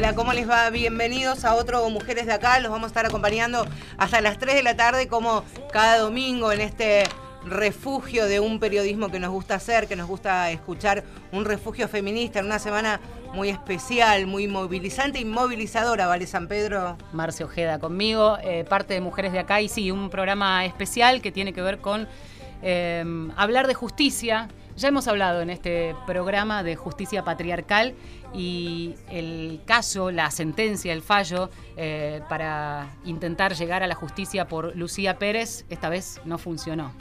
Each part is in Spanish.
Hola, ¿cómo les va? Bienvenidos a otro Mujeres de Acá. Los vamos a estar acompañando hasta las 3 de la tarde, como cada domingo en este refugio de un periodismo que nos gusta hacer, que nos gusta escuchar, un refugio feminista en una semana muy especial, muy movilizante y movilizadora, ¿vale, San Pedro? Marcio Ojeda conmigo, eh, parte de Mujeres de Acá, y sí, un programa especial que tiene que ver con eh, hablar de justicia. Ya hemos hablado en este programa de justicia patriarcal y el caso, la sentencia, el fallo eh, para intentar llegar a la justicia por Lucía Pérez, esta vez no funcionó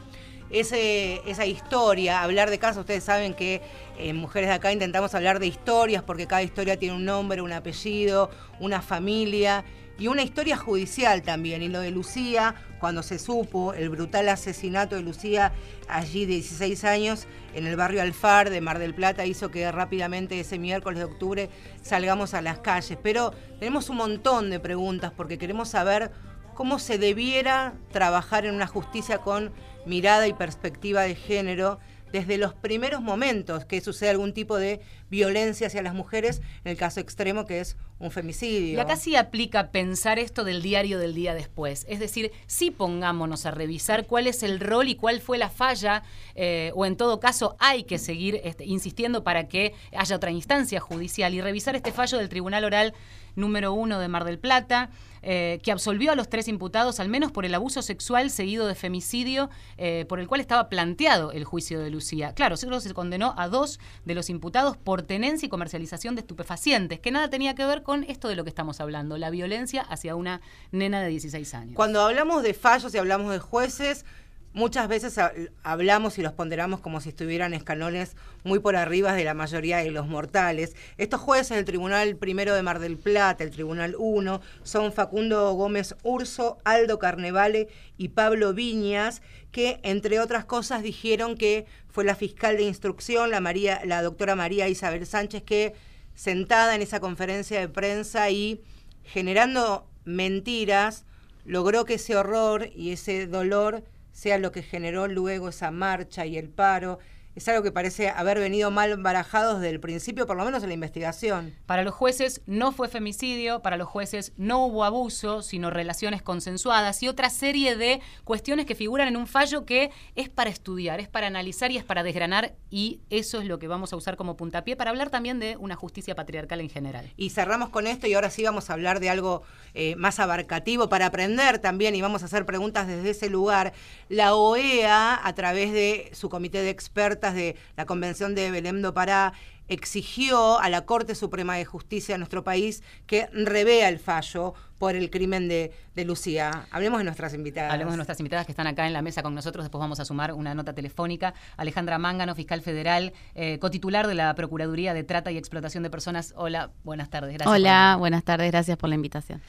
esa historia, hablar de casos. Ustedes saben que en Mujeres de Acá intentamos hablar de historias porque cada historia tiene un nombre, un apellido, una familia y una historia judicial también. Y lo de Lucía, cuando se supo el brutal asesinato de Lucía allí de 16 años en el barrio Alfar de Mar del Plata, hizo que rápidamente ese miércoles de octubre salgamos a las calles. Pero tenemos un montón de preguntas porque queremos saber cómo se debiera trabajar en una justicia con mirada y perspectiva de género desde los primeros momentos que sucede algún tipo de violencia hacia las mujeres, en el caso extremo que es un femicidio. Y acá sí aplica pensar esto del diario del día después. Es decir, sí pongámonos a revisar cuál es el rol y cuál fue la falla, eh, o en todo caso hay que seguir este, insistiendo para que haya otra instancia judicial y revisar este fallo del Tribunal Oral número uno de Mar del Plata, eh, que absolvió a los tres imputados, al menos por el abuso sexual seguido de femicidio, eh, por el cual estaba planteado el juicio de Lucía. Claro, solo se condenó a dos de los imputados por tenencia y comercialización de estupefacientes, que nada tenía que ver con esto de lo que estamos hablando, la violencia hacia una nena de 16 años. Cuando hablamos de fallos y hablamos de jueces, Muchas veces hablamos y los ponderamos como si estuvieran escalones muy por arriba de la mayoría de los mortales. Estos jueces del Tribunal Primero de Mar del Plata, el Tribunal 1, son Facundo Gómez Urso, Aldo Carnevale y Pablo Viñas, que entre otras cosas dijeron que fue la fiscal de instrucción, la, María, la doctora María Isabel Sánchez, que sentada en esa conferencia de prensa y generando mentiras, logró que ese horror y ese dolor sea lo que generó luego esa marcha y el paro, es algo que parece haber venido mal barajado desde el principio, por lo menos en la investigación. Para los jueces no fue femicidio, para los jueces no hubo abuso, sino relaciones consensuadas y otra serie de cuestiones que figuran en un fallo que es para estudiar, es para analizar y es para desgranar y eso es lo que vamos a usar como puntapié para hablar también de una justicia patriarcal en general. Y cerramos con esto y ahora sí vamos a hablar de algo eh, más abarcativo para aprender también y vamos a hacer preguntas desde ese lugar. La OEA, a través de su comité de expertas, de la Convención de Belém do Pará exigió a la Corte Suprema de Justicia de nuestro país que revea el fallo por el crimen de, Lucía. Hablemos de nuestras invitadas. Hablemos de nuestras invitadas que están acá en la mesa con nosotros. Después vamos a sumar una nota telefónica. Alejandra Mángano, fiscal federal, eh, cotitular de la Procuraduría de Trata y Explotación de Personas. Hola, buenas tardes. Gracias Hola, buenas tardes. Gracias por la invitación.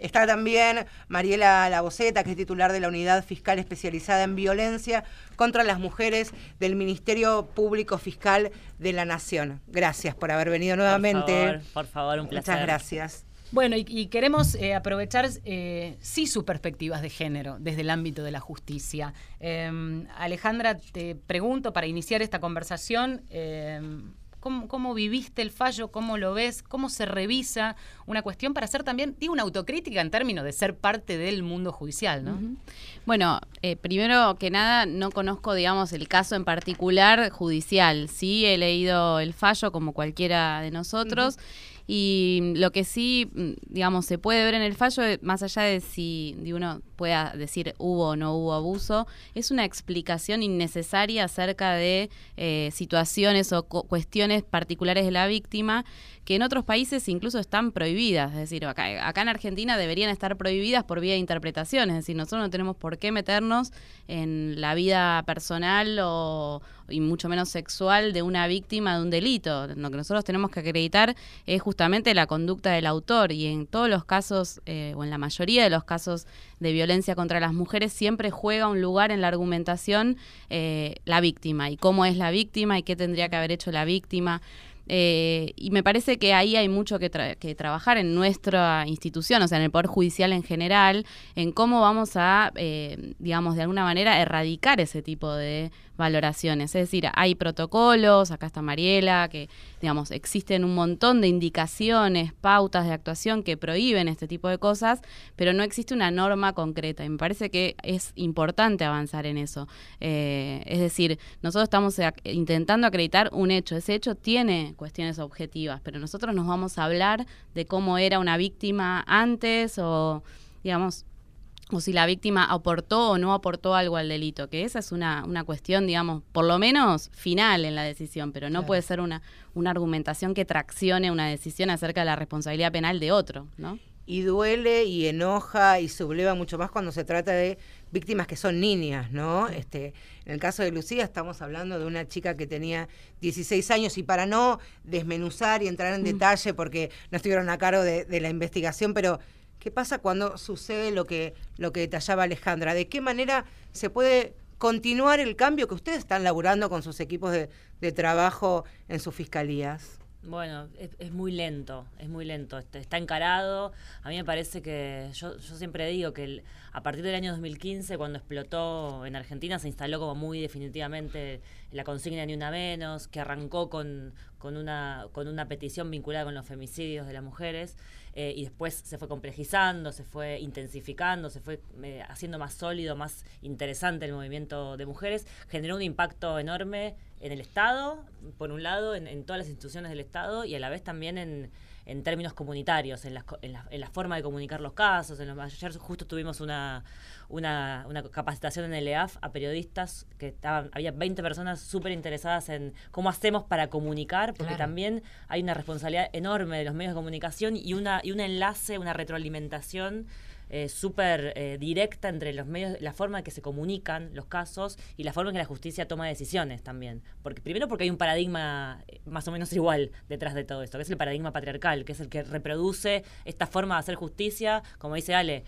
Está también Mariela Laboceta, que es titular de la Unidad Fiscal Especializada en Violencia contra las Mujeres del Ministerio Público Fiscal de la Nación. Gracias por haber venido nuevamente. Por favor, por favor un placer. Muchas gracias. Bueno, y, queremos eh, aprovechar eh, sí sus perspectivas de género desde el ámbito de la justicia. Em, Alejandra, te pregunto para iniciar esta conversación, ¿Cómo, viviste el fallo? ¿Cómo lo ves? ¿Cómo se revisa una cuestión para hacer también, digo, una autocrítica en términos de ser parte del mundo judicial, ¿no? Bueno, eh, primero que nada, no conozco, digamos, el caso en particular judicial. Sí he leído el fallo como cualquiera de nosotros. Y lo que sí, mm, digamos, se puede ver en el fallo, eh, más allá de si uno pueda decir hubo o no hubo abuso, es una explicación innecesaria acerca de eh, situaciones o cuestiones particulares de la víctima que en otros países incluso están prohibidas. Es decir, acá, acá en Argentina deberían estar prohibidas por vía de interpretación. Es decir, nosotros no tenemos por qué meternos en la vida personal o, y mucho menos sexual de una víctima de un delito. Lo que nosotros tenemos que acreditar es justamente la conducta del autor y en todos los casos, eh, o en la mayoría de los casos de violencia contra las mujeres, siempre juega un lugar en la argumentación eh, la víctima y cómo es la víctima y qué tendría que haber hecho la víctima. Eh, y me parece que ahí hay mucho que, que, trabajar en nuestra institución, o sea, en el Poder Judicial en general, en cómo vamos a, eh, digamos, de alguna manera erradicar ese tipo de valoraciones. Es decir, hay protocolos, acá está Mariela, que, digamos, existen un montón de indicaciones, pautas de actuación que prohíben este tipo de cosas, pero no existe una norma concreta. Y me parece que es importante avanzar en eso. Eh, es decir, nosotros estamos intentando acreditar un hecho. Ese hecho tiene cuestiones objetivas, pero nosotros nos vamos a hablar de cómo era una víctima antes o, digamos, o si la víctima aportó o no aportó algo al delito, que esa es una, una cuestión, digamos, por lo menos final en la decisión, pero no puede ser una, una argumentación que traccione una decisión acerca de la responsabilidad penal de otro, ¿no? Y duele y enoja y subleva mucho más cuando se trata de víctimas que son niñas, ¿no? Este, en el caso de Lucía estamos hablando de una chica que tenía 16 años y para no desmenuzar y entrar en detalle porque no estuvieron a cargo de, de la investigación, pero ¿Qué pasa cuando sucede lo que, lo que detallaba Alejandra? ¿De qué manera se puede continuar el cambio que ustedes están laburando con sus equipos de, trabajo en sus fiscalías? Bueno, es, muy lento, es muy lento, está encarado. A mí me parece que, yo, yo siempre digo que a partir del año 2015, cuando explotó en Argentina, se instaló como muy definitivamente la consigna Ni Una Menos, que arrancó con, con, una, con una petición vinculada con los femicidios de las mujeres. Eh, y después se fue complejizando, se fue intensificando, se fue eh, haciendo más sólido, más interesante el movimiento de mujeres, generó un impacto enorme en el Estado, por un lado, en, todas las instituciones del Estado y a la vez también en, en términos comunitarios, en la, en, en la, forma de comunicar los casos. En los, ayer justo tuvimos una, una, una, capacitación en el EAF a periodistas, que estaban, había 20 personas súper interesadas en cómo hacemos para comunicar, porque también hay una responsabilidad enorme de los medios de comunicación y, una, y un enlace, una retroalimentación eh, súper eh, directa entre los medios, la forma en que se comunican los casos y la forma en que la justicia toma decisiones también. Porque, primero porque hay un paradigma eh, más o menos igual detrás de todo esto, que es el paradigma patriarcal, que es el que reproduce esta forma de hacer justicia, como dice Ale,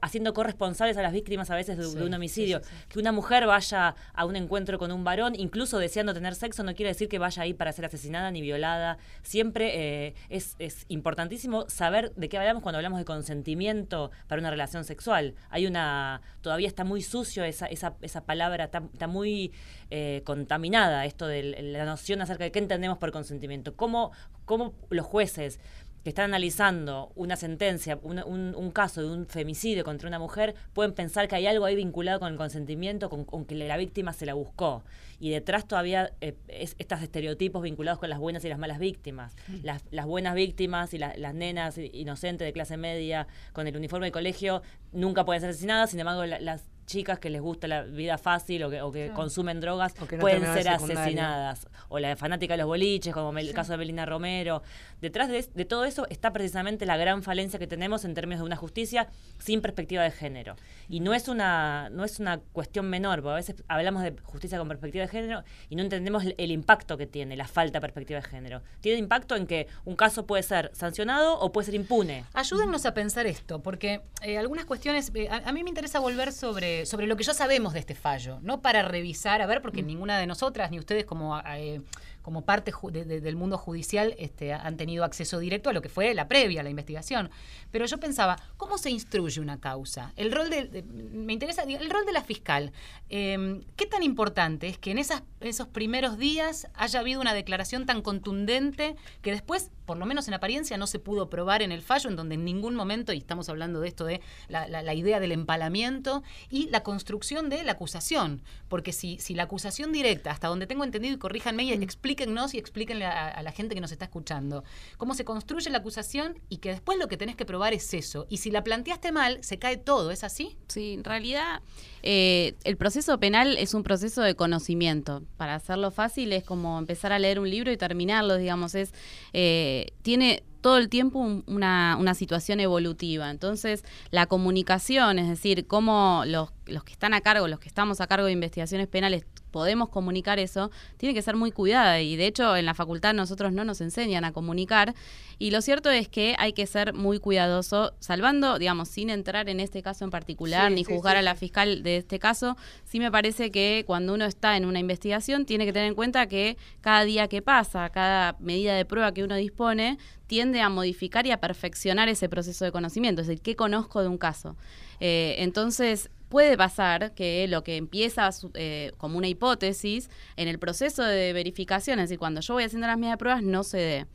haciendo corresponsables a las víctimas a veces de, un homicidio. que una mujer vaya a un encuentro con un varón, incluso deseando tener sexo, no quiere decir que vaya ahí para ser asesinada ni violada. Siempre eh, es, importantísimo saber de qué hablamos cuando hablamos de consentimiento para una relación sexual. Hay una, todavía está muy sucio esa, esa, esa palabra, está, muy eh, contaminada esto de la noción acerca de qué entendemos por consentimiento. ¿Cómo, cómo los jueces que están analizando una sentencia, un, caso de un femicidio contra una mujer, pueden pensar que hay algo ahí vinculado con el consentimiento, con, que la víctima se la buscó. Y detrás todavía eh, es, estos estereotipos vinculados con las buenas y las malas víctimas. Mm. Las, buenas víctimas y las nenas inocentes de clase media con el uniforme de colegio nunca pueden ser asesinadas, sin embargo las chicas que les gusta la vida fácil o que, consumen drogas pueden ser asesinadas. O la fanática de los boliches, como el caso de Belina Romero. Detrás de, todo eso está precisamente la gran falencia que tenemos en términos de una justicia sin perspectiva de género. Y no es una, no es una cuestión menor, porque a veces hablamos de justicia con perspectiva de género y no entendemos el, impacto que tiene la falta de perspectiva de género. Tiene impacto en que un caso puede ser sancionado o puede ser impune. Ayúdennos a pensar esto, porque eh, algunas cuestiones, eh, a, mí me interesa volver sobre, sobre lo que ya sabemos de este fallo, no para revisar, a ver, porque mm. ninguna de nosotras, ni ustedes como... Eh, como parte del mundo judicial este, han tenido acceso directo a lo que fue la previa, la investigación. Pero yo pensaba, ¿cómo se instruye una causa? El rol de, me interesa, el rol de la fiscal. Em, ¿Qué tan importante es que en esas, esos primeros días haya habido una declaración tan contundente que después, por lo menos en apariencia, no se pudo probar en el fallo, en donde en ningún momento, y estamos hablando de esto de la, idea del empalamiento y la construcción de la acusación? Porque si, si la acusación directa, hasta donde tengo entendido, y corríjanme y explica explíquennos y explíquenle a, la gente que nos está escuchando cómo se construye la acusación y que después lo que tenés que probar es eso. Y si la planteaste mal, se cae todo, ¿es así? Sí, en realidad eh, el proceso penal es un proceso de conocimiento. Para hacerlo fácil es como empezar a leer un libro y terminarlo, digamos, es eh, tiene todo el tiempo una, una, situación evolutiva. Entonces, la comunicación, es decir, cómo los, los que están a cargo, los que estamos a cargo de investigaciones penales, podemos comunicar eso, tiene que ser muy cuidada. Y de hecho en la facultad nosotros no nos enseñan a comunicar. Y lo cierto es que hay que ser muy cuidadoso, salvando, digamos, sin entrar en este caso en particular ni juzgar a la fiscal de este caso, sí me parece que cuando uno está en una investigación tiene que tener en cuenta que cada día que pasa, cada medida de prueba que uno dispone, tiende a modificar y a perfeccionar ese proceso de conocimiento, es decir, qué conozco de un caso. Eh, entonces, puede pasar que lo que empieza eh, como una hipótesis en el proceso de verificación, es decir, cuando yo voy haciendo las medidas de pruebas, no se dé.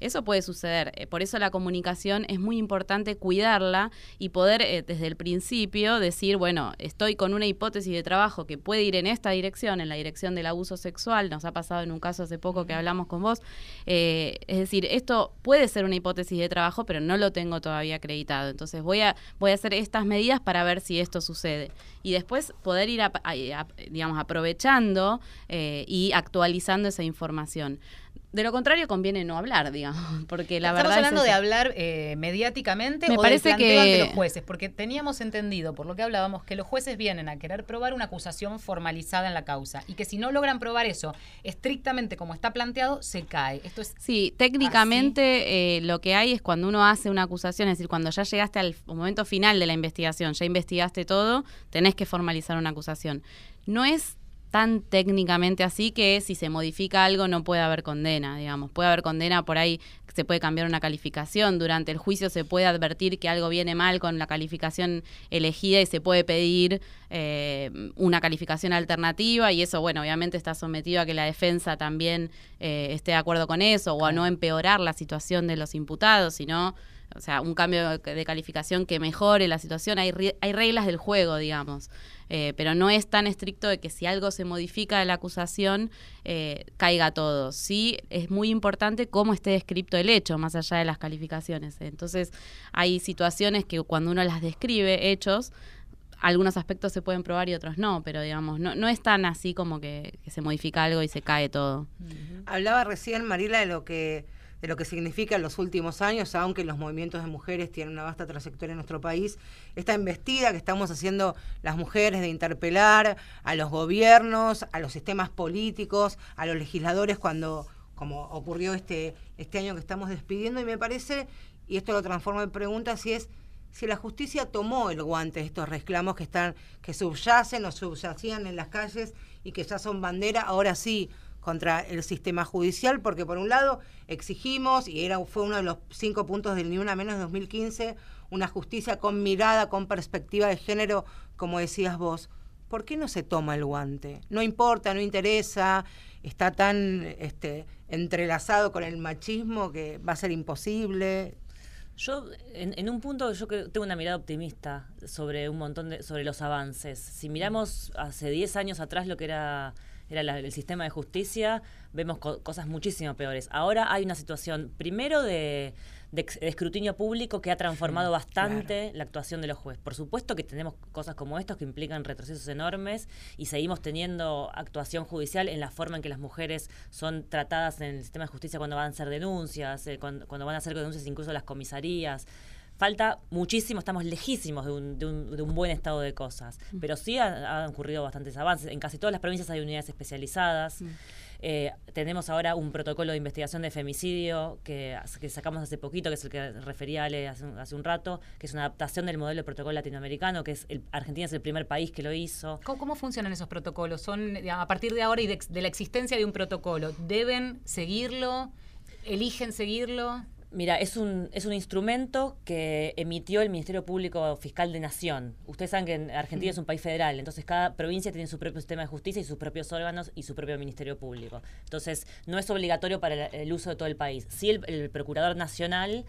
Eso puede suceder. Eh, por eso la comunicación es muy importante cuidarla y poder eh, desde el principio decir, bueno, estoy con una hipótesis de trabajo que puede ir en esta dirección, en la dirección del abuso sexual. Nos ha pasado en un caso hace poco que hablamos con vos. Eh, es decir, esto puede ser una hipótesis de trabajo, pero no lo tengo todavía acreditado. Entonces voy a, voy a hacer estas medidas para ver si esto sucede. Y después poder ir, digamos, aprovechando y actualizando esa información. De lo contrario, conviene no hablar, digamos, porque la Estamos verdad. hablando de hablar eh, mediáticamente Me o parece del planteo que- ante los jueces, porque teníamos entendido, por lo que hablábamos, que los jueces vienen a querer probar una acusación formalizada en la causa y que si no logran probar eso estrictamente como está planteado, se cae. Esto es Sí, técnicamente eh, lo que hay es cuando uno hace una acusación, es decir, cuando ya llegaste al momento final de la investigación, ya investigaste todo, tenés que formalizar una acusación. No es tan técnicamente así que si se modifica algo no puede haber condena, digamos. Puede haber condena por ahí, se puede cambiar una calificación, durante el juicio se puede advertir que algo viene mal con la calificación elegida y se puede pedir eh, una calificación alternativa y eso, bueno, obviamente está sometido a que la defensa también eh, esté de acuerdo con eso o a no empeorar la situación de los imputados, sino... O sea, un cambio de calificación que mejore la situación. Hay, hay reglas del juego, digamos. Eh, pero no es tan estricto de que si algo se modifica de la acusación, eh, caiga todo. Sí, es muy importante cómo esté descrito el hecho, más allá de las calificaciones. Entonces, hay situaciones que cuando uno las describe, hechos, algunos aspectos se pueden probar y otros no, pero digamos, no, no es tan así como que, que se modifica algo y se cae todo. Hablaba recién Marila de lo que de lo que significa en los últimos años, aunque los movimientos de mujeres tienen una vasta trayectoria en nuestro país, esta embestida que estamos haciendo las mujeres de interpelar a los gobiernos, a los sistemas políticos, a los legisladores cuando como ocurrió este este año que estamos despidiendo y me parece y esto lo transformo en pregunta si es si la justicia tomó el guante de estos reclamos que están que subyacen o subyacían en las calles y que ya son bandera, ahora sí contra el sistema judicial, porque por un lado exigimos, y era fue uno de los cinco puntos del Ni Una Menos de 2015, una justicia con mirada, con perspectiva de género, como decías vos. ¿Por qué no se toma el guante? No importa, no interesa, está tan este, entrelazado con el machismo que va a ser imposible. Yo, en, en un punto, yo creo- tengo una mirada optimista sobre un montón de, sobre los avances. Si miramos hace 10 años atrás lo que era, era la- el sistema de justicia, vemos co- cosas muchísimo peores. Ahora hay una situación, primero, de, de ex- de escrutinio público que ha transformado bastante la actuación de los jueces. Por supuesto que tenemos cosas como estos que implican retrocesos enormes y seguimos teniendo actuación judicial en la forma en que las mujeres son tratadas en el sistema de justicia cuando van a hacer denuncias, eh, cuando, cuando van a hacer denuncias incluso las comisarías. Falta muchísimo, estamos lejísimos de un, de un- de un buen estado de cosas, pero sí ha- han ocurrido bastantes avances. En casi todas las provincias hay unidades especializadas. Eh, tenemos ahora un protocolo de investigación de femicidio que, que sacamos hace poquito, que es el que refería Ale hace, un- hace un rato, que es una adaptación del modelo de protocolo latinoamericano, que es el, Argentina es el primer país que lo hizo. ¿Cómo, cómo funcionan esos protocolos? ¿Son a partir de ahora y de la existencia de un protocolo? ¿Deben seguirlo? ¿Eligen seguirlo? Mira, es un, es un instrumento que emitió el Ministerio Público Fiscal de Nación. Ustedes saben que en Argentina es un país federal, entonces cada provincia tiene su propio sistema de justicia y sus propios órganos y su propio Ministerio Público. Entonces, no es obligatorio para el, el uso de todo el país. Sí, el, el Procurador Nacional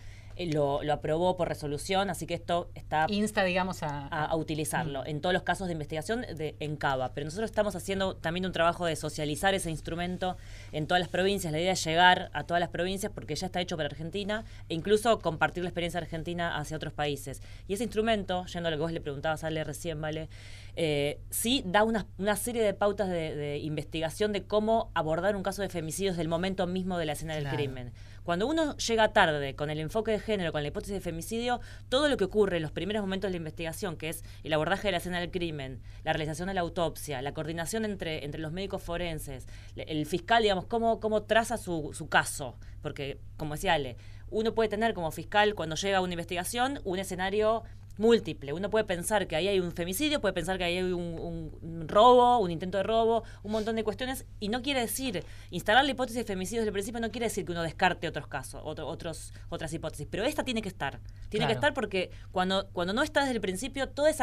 lo, lo aprobó por resolución, así que esto está Insta, digamos, a... a, a utilizarlo en todos los casos de investigación de en Cava. Pero nosotros estamos haciendo también un trabajo de socializar ese instrumento en todas las provincias. La idea es llegar a todas las provincias porque ya está hecho para Argentina e incluso compartir la experiencia argentina hacia otros países. Y ese instrumento, yendo a lo que vos le preguntabas a Ale recién, ¿vale? Eh, sí da una, una serie de pautas de, de investigación de cómo abordar un caso de femicidio desde el momento mismo de la escena del crimen. Cuando uno llega tarde con el enfoque de género, con la hipótesis de femicidio, todo lo que ocurre en los primeros momentos de la investigación, que es el abordaje de la escena del crimen, la realización de la autopsia, la coordinación entre, entre los médicos forenses, el fiscal, digamos, cómo, cómo traza su, su caso. Porque, como decía Ale, uno puede tener como fiscal, cuando llega a una investigación, un escenario múltiple. Uno puede pensar que ahí hay un femicidio, puede pensar que ahí hay un, robo, un intento de robo, un montón de cuestiones, y no quiere decir, instalar la hipótesis de femicidio desde el principio no quiere decir que uno descarte otros casos, otros, otras hipótesis, pero esta tiene que estar. Tiene que estar porque cuando, cuando no está desde el principio, todos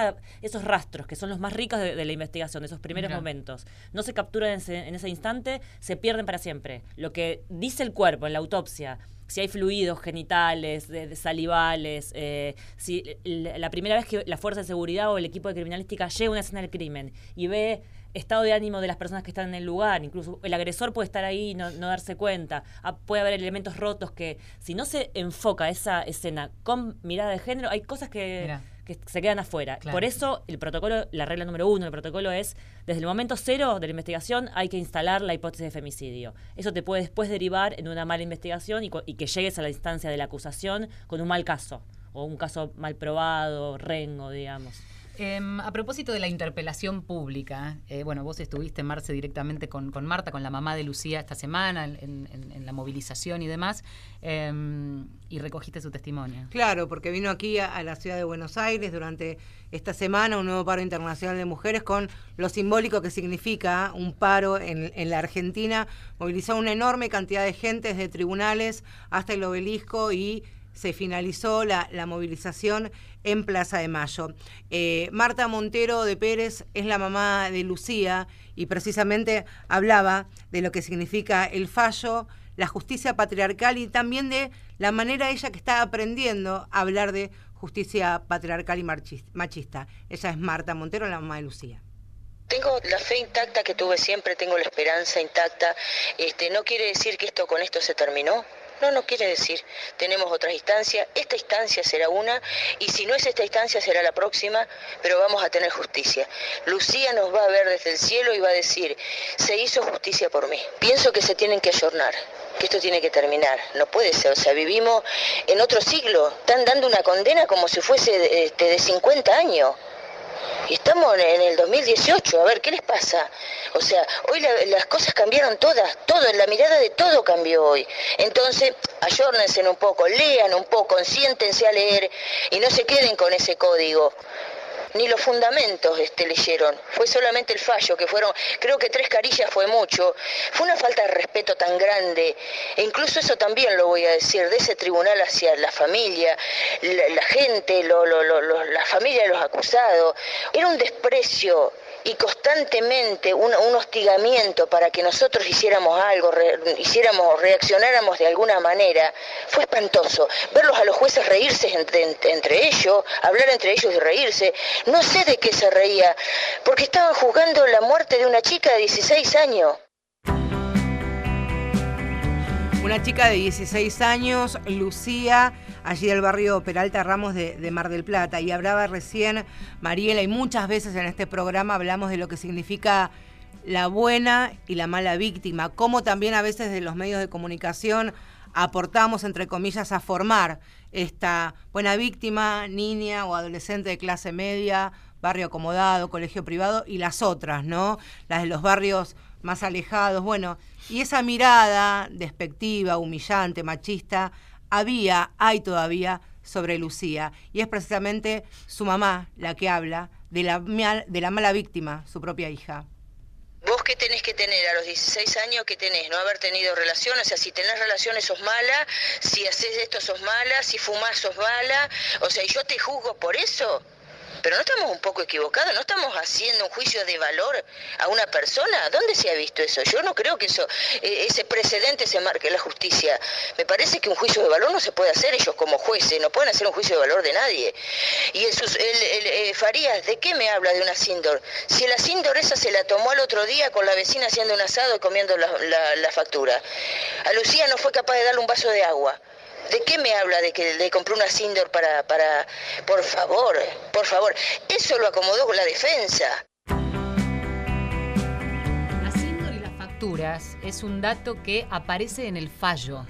esos rastros, que son los más ricos de, la investigación, de esos primeros momentos, no se capturan en ese, en ese instante, se pierden para siempre. Lo que dice el cuerpo en la autopsia, si hay fluidos genitales, de, salivales, eh, si la primera vez que la fuerza de seguridad o el equipo de criminalística llega a una escena del crimen y ve estado de ánimo de las personas que están en el lugar, incluso el agresor puede estar ahí y no, darse cuenta, ah, puede haber elementos rotos que si no se enfoca esa escena con mirada de género, hay cosas que que se quedan afuera. Por eso el protocolo, la regla número uno del protocolo es, desde el momento cero de la investigación hay que instalar la hipótesis de femicidio. Eso te puede después derivar en una mala investigación y, y que llegues a la instancia de la acusación con un mal caso o un caso mal probado, rengo, digamos. Em, a propósito de la interpelación pública, eh, bueno, vos estuviste, Marce, directamente con, Marta, con la mamá de Lucía esta semana, en, la movilización y demás, em, y recogiste su testimonio. Claro, porque vino aquí a, la ciudad de Buenos Aires durante esta semana un nuevo paro internacional de mujeres con lo simbólico que significa un paro en, en la Argentina. Movilizó una enorme cantidad de gente desde tribunales hasta el obelisco y se finalizó la, movilización en Plaza de Mayo. Eh, Marta Montero de Pérez es la mamá de Lucía y precisamente hablaba de lo que significa el fallo, la justicia patriarcal y también de la manera ella que está aprendiendo a hablar de justicia patriarcal y machista. Ella es Marta Montero, la mamá de Lucía. Tengo la fe intacta que tuve siempre, tengo la esperanza intacta. Este, no quiere decir que esto con esto se terminó. No, no quiere decir, tenemos otras instancias, esta instancia será una, y si no es esta instancia será la próxima, pero vamos a tener justicia. Lucía nos va a ver desde el cielo y va a decir, se hizo justicia por mí. Pienso que se tienen que ayornar, que esto tiene que terminar, no puede ser, o sea, vivimos en otro siglo, están dando una condena como si fuese este, de 50 años. Y estamos en el 2018, a ver, ¿qué les pasa? O sea, hoy las cosas cambiaron todas, todo, la mirada de todo cambió hoy. Entonces, ayórnense un poco, lean un poco, siéntense a leer y no se queden con ese código ni los fundamentos este, leyeron, fue solamente el fallo, que fueron, creo que tres carillas fue mucho, fue una falta de respeto tan grande, e incluso eso también lo voy a decir, de ese tribunal hacia la familia, la, gente, la familia de los acusados, era un desprecio y constantemente un, hostigamiento para que nosotros hiciéramos algo, hiciéramos, reaccionáramos de alguna manera, fue espantoso. Verlos a los jueces reírse entre, entre ellos, hablar entre ellos y reírse. No sé de qué se reía, porque estaban juzgando la muerte de una chica de 16 años. Una chica de 16 años, Lucía, allí del barrio Peralta Ramos de, Mar del Plata. Y hablaba recién Mariela, y muchas veces en este programa hablamos de lo que significa la buena y la mala víctima, cómo también a veces de los medios de comunicación aportamos, entre comillas, a formar esta buena víctima, niña o adolescente de clase media, barrio acomodado, colegio privado, y las otras, ¿no? Las de los barrios más alejados. Bueno, y esa mirada despectiva, humillante, machista, había, hay todavía sobre Lucía. Y es precisamente su mamá la que habla de la, de la mala víctima, su propia hija. ¿Vos qué tenés que tener a los 16 años que tenés? No haber tenido relaciones, o sea, si tenés relaciones sos mala, si haces esto sos mala, si fumás sos mala, o sea, ¿y yo te juzgo por eso? Pero no estamos un poco equivocados, no estamos haciendo un juicio de valor a una persona. ¿Dónde se ha visto eso? Yo no creo que eso, e, ese precedente se marque en la justicia. Me parece que un juicio de valor no se puede hacer ellos como jueces, no pueden hacer un juicio de valor de nadie. Y el, el, eh, Farías, ¿de qué me habla de una Sindor? Si la Sindor esa se la tomó al otro día con la vecina haciendo un asado y comiendo la, la factura. A Lucía no fue capaz de darle un vaso de agua. ¿De qué me habla de que le compró una Sindor para, para... Por favor, por favor. Eso lo acomodó con la defensa. La Sindor y las facturas es un dato que aparece en el fallo.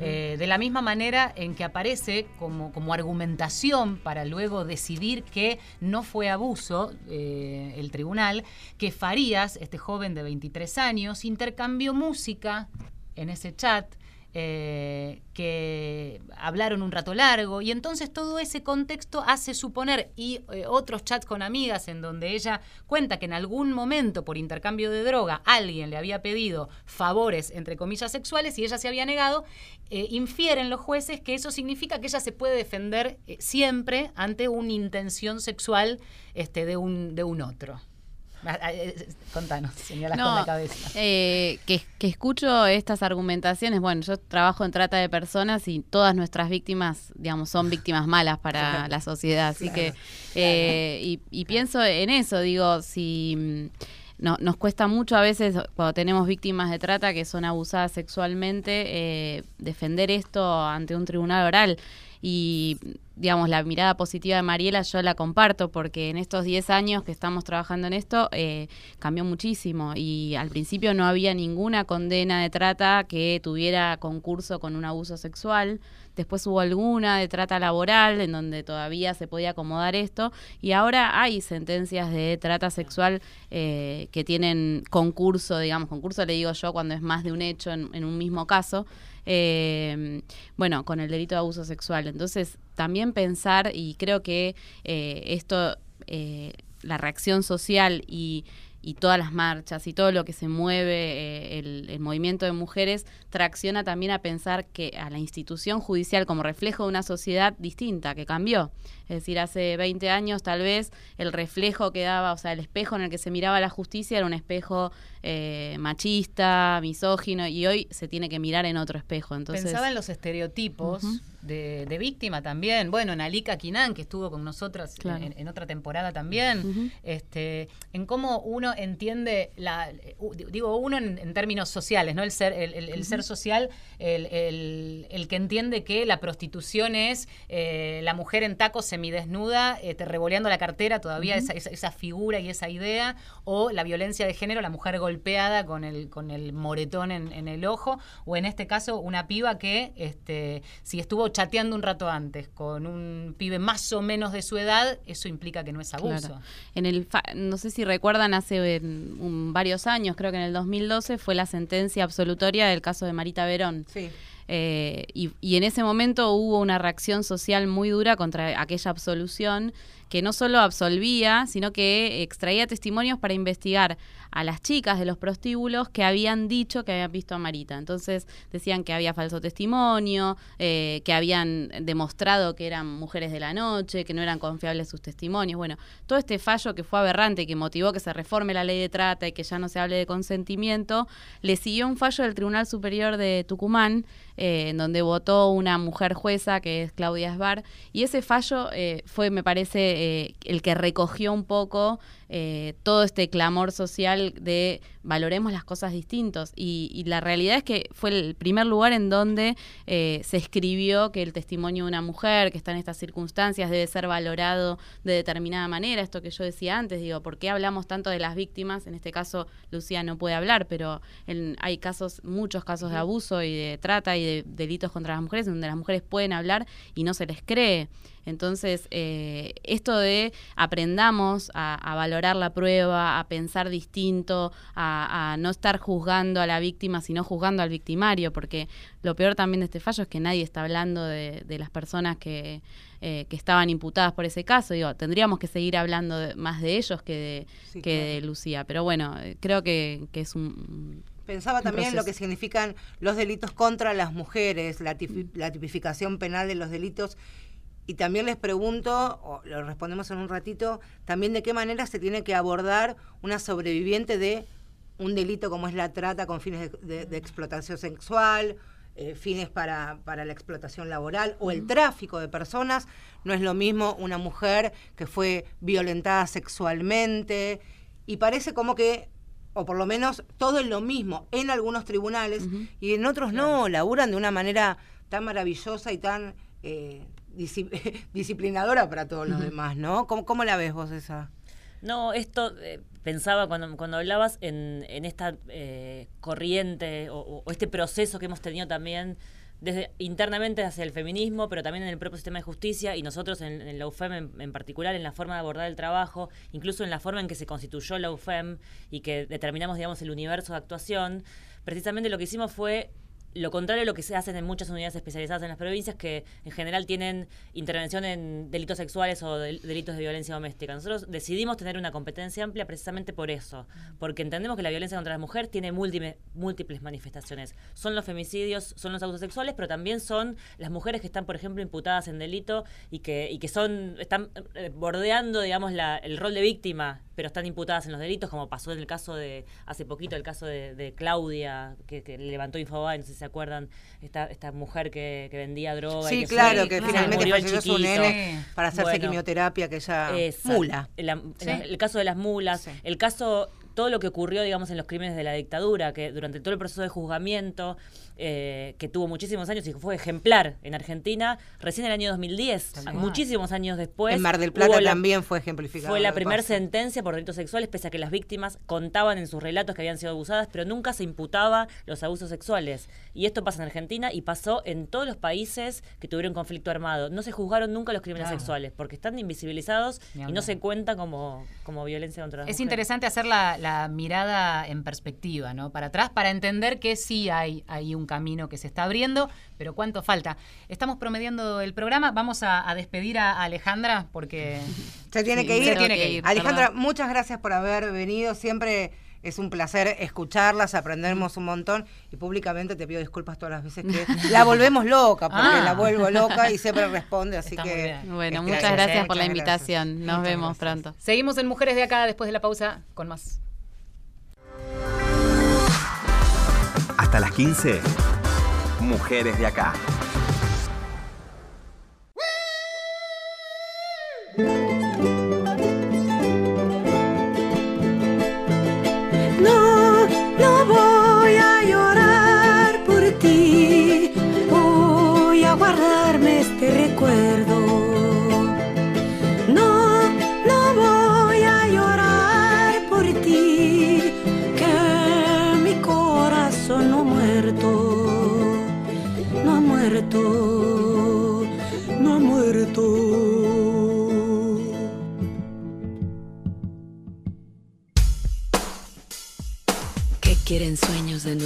Eh, de la misma manera en que aparece como, como, argumentación para luego decidir que no fue abuso eh, el tribunal, que Farías, este joven de 23 años, intercambió música en ese chat eh, que hablaron un rato largo y entonces todo ese contexto hace suponer y eh, otros chats con amigas en donde ella cuenta que en algún momento por intercambio de droga alguien le había pedido favores entre comillas sexuales y ella se había negado, eh, infieren los jueces que eso significa que ella se puede defender siempre ante una intención sexual este, de, un, de un otro. Ah, ah, eh, contanos, señalas con la cabeza. Eh, que, escucho estas argumentaciones. Bueno, yo trabajo en trata de personas y todas nuestras víctimas, digamos, son víctimas malas para la sociedad. Así que, eh, y, pienso en eso, digo, si. Mm, no, nos cuesta mucho a veces cuando tenemos víctimas de trata que son abusadas sexualmente defender esto ante un tribunal oral y digamos, la mirada positiva de Mariela yo la comparto porque en estos 10 años que estamos trabajando en esto eh, cambió muchísimo. Y al principio no había ninguna condena de trata que tuviera concurso con un abuso sexual. Después hubo alguna de trata laboral en donde todavía se podía acomodar esto. Y ahora hay sentencias de trata sexual eh, que tienen concurso, digamos, concurso le digo yo cuando es más de un hecho en un mismo caso eh, bueno, con el delito de abuso sexual. Entonces, también pensar, y creo que eh, esto, eh, la reacción social y y todas las marchas y todo lo que se mueve, eh, el, movimiento de mujeres, tracciona también a pensar que a la institución judicial como reflejo de una sociedad distinta, que cambió. Es decir, hace 20 años tal vez el reflejo que daba, o sea, el espejo en el que se miraba la justicia era un espejo eh, machista, misógino, y hoy se tiene que mirar en otro espejo. Entonces, Pensaba en los estereotipos de, víctima también. Bueno, Nalika Quinan, que estuvo con nosotras en, otra temporada también, este, en cómo uno entiende, la, digo uno en, términos sociales, ¿no? El ser, el, ser social, el, que entiende que la prostitución es eh, la mujer en tacos semidesnuda, eh, te revoleando la cartera, todavía esa, esa, figura y esa idea, o la violencia de género, la mujer golpeada con el, con el moretón en, en el ojo, o en este caso una piba que este, si estuvo chateando un rato antes con un pibe más o menos de su edad, eso implica que no es abuso. En el no sé si recuerdan hace varios años, creo que en el 2012 fue la sentencia absolutoria del caso de Marita Verón. Sí. Eh, y, y, en ese momento hubo una reacción social muy dura contra aquella absolución que no solo absolvía, sino que extraía testimonios para investigar a las chicas de los prostíbulos que habían dicho que habían visto a Marita. Entonces decían que había falso testimonio, eh, que habían demostrado que eran mujeres de la noche, que no eran confiables sus testimonios. Bueno, todo este fallo que fue aberrante, que motivó que se reforme la ley de trata y que ya no se hable de consentimiento, le siguió un fallo del Tribunal Superior de Tucumán, eh, en donde votó una mujer jueza, que es Claudia Esbar, y ese fallo eh, fue, me parece, el que recogió un poco eh, todo este clamor social de valoremos las cosas distintos. Y, la realidad es que fue el primer lugar en donde eh, se escribió que el testimonio de una mujer que está en estas circunstancias debe ser valorado de determinada manera. Esto que yo decía antes, digo, ¿por qué hablamos tanto de las víctimas? En este caso, Lucía no puede hablar, pero hay casos, muchos casos de abuso y de trata y de delitos contra las mujeres, donde las mujeres pueden hablar y no se les cree. Entonces, eh, esto de aprendamos a, valorar la prueba, a pensar distinto, a, no estar juzgando a la víctima, sino juzgando al victimario, porque lo peor también de este fallo es que nadie está hablando de, las personas que, eh, que, estaban imputadas por ese caso. Digo, tendríamos que seguir hablando más de ellos que de, que de Lucía. Pero bueno, creo que, es un, Pensaba también lo que significan los delitos contra las mujeres, la, la, tipificación penal de los delitos y también les pregunto, o lo respondemos en un ratito, también de qué manera se tiene que abordar una sobreviviente de un delito como es la trata con fines de, explotación sexual, eh, fines para, para, la explotación laboral o el tráfico de personas. No es lo mismo una mujer que fue violentada sexualmente y parece como que, o por lo menos todo es lo mismo en algunos tribunales y en otros no, laburan de una manera tan maravillosa y tan... Eh, disciplinadora para todos los demás, ¿no? ¿Cómo, ¿Cómo, la ves vos esa? No, esto eh, pensaba cuando, cuando hablabas en, en esta eh, corriente o, este proceso que hemos tenido también desde internamente hacia el feminismo, pero también en el propio sistema de justicia y nosotros en, la UFEM en, particular, en la forma de abordar el trabajo, incluso en la forma en que se constituyó la UFEM y que determinamos, digamos, el universo de actuación, precisamente lo que hicimos fue lo contrario de lo que se hacen en muchas unidades especializadas en las provincias que en general tienen intervención en delitos sexuales o delitos de violencia doméstica. Nosotros decidimos tener una competencia amplia precisamente por eso, porque entendemos que la violencia contra la mujer tiene múltiples, múltiples manifestaciones. Son los femicidios, son los abusos sexuales, pero también son las mujeres que están, por ejemplo, imputadas en delito y que, y que son están eh, bordeando, digamos, la, el rol de víctima pero están imputadas en los delitos, como pasó en el caso de, hace poquito, el caso de, Claudia, que, levantó Infobae, no sé si se acuerdan, esta, esta mujer que, vendía droga. Sí, claro, que finalmente falleció su nene para hacerse quimioterapia, que ella... Mula. El, caso de las mulas, el caso todo lo que ocurrió, digamos, en los crímenes de la dictadura, que durante todo el proceso de juzgamiento eh, que tuvo muchísimos años y fue ejemplar en Argentina, recién en el año 2010, muchísimos años después. En Mar del Plata también fue ejemplificado. Fue la primera sentencia por delitos sexuales, pese a que las víctimas contaban en sus relatos que habían sido abusadas, pero nunca se imputaba los abusos sexuales. Y esto pasa en Argentina y pasó en todos los países que tuvieron conflicto armado. No se juzgaron nunca los crímenes sexuales, porque están invisibilizados y no se cuenta como, como violencia contra las Es interesante hacer la, la, mirada en perspectiva, ¿no? Para atrás, para entender que sí hay, hay un camino que se está abriendo, pero ¿cuánto falta? Estamos promediando el programa, vamos a, despedir a Alejandra porque... Se tiene que ir. tiene que ir Alejandra, muchas gracias por haber venido, siempre... Es un placer escucharlas, aprendemos un montón y públicamente te pido disculpas todas las veces que la volvemos loca, porque ah. la vuelvo loca y siempre responde, así que... Bueno, muchas gracias, por la invitación, nos vemos pronto. Seguimos en Mujeres de Acá después de la pausa con más. Hasta las 15, Mujeres de Acá.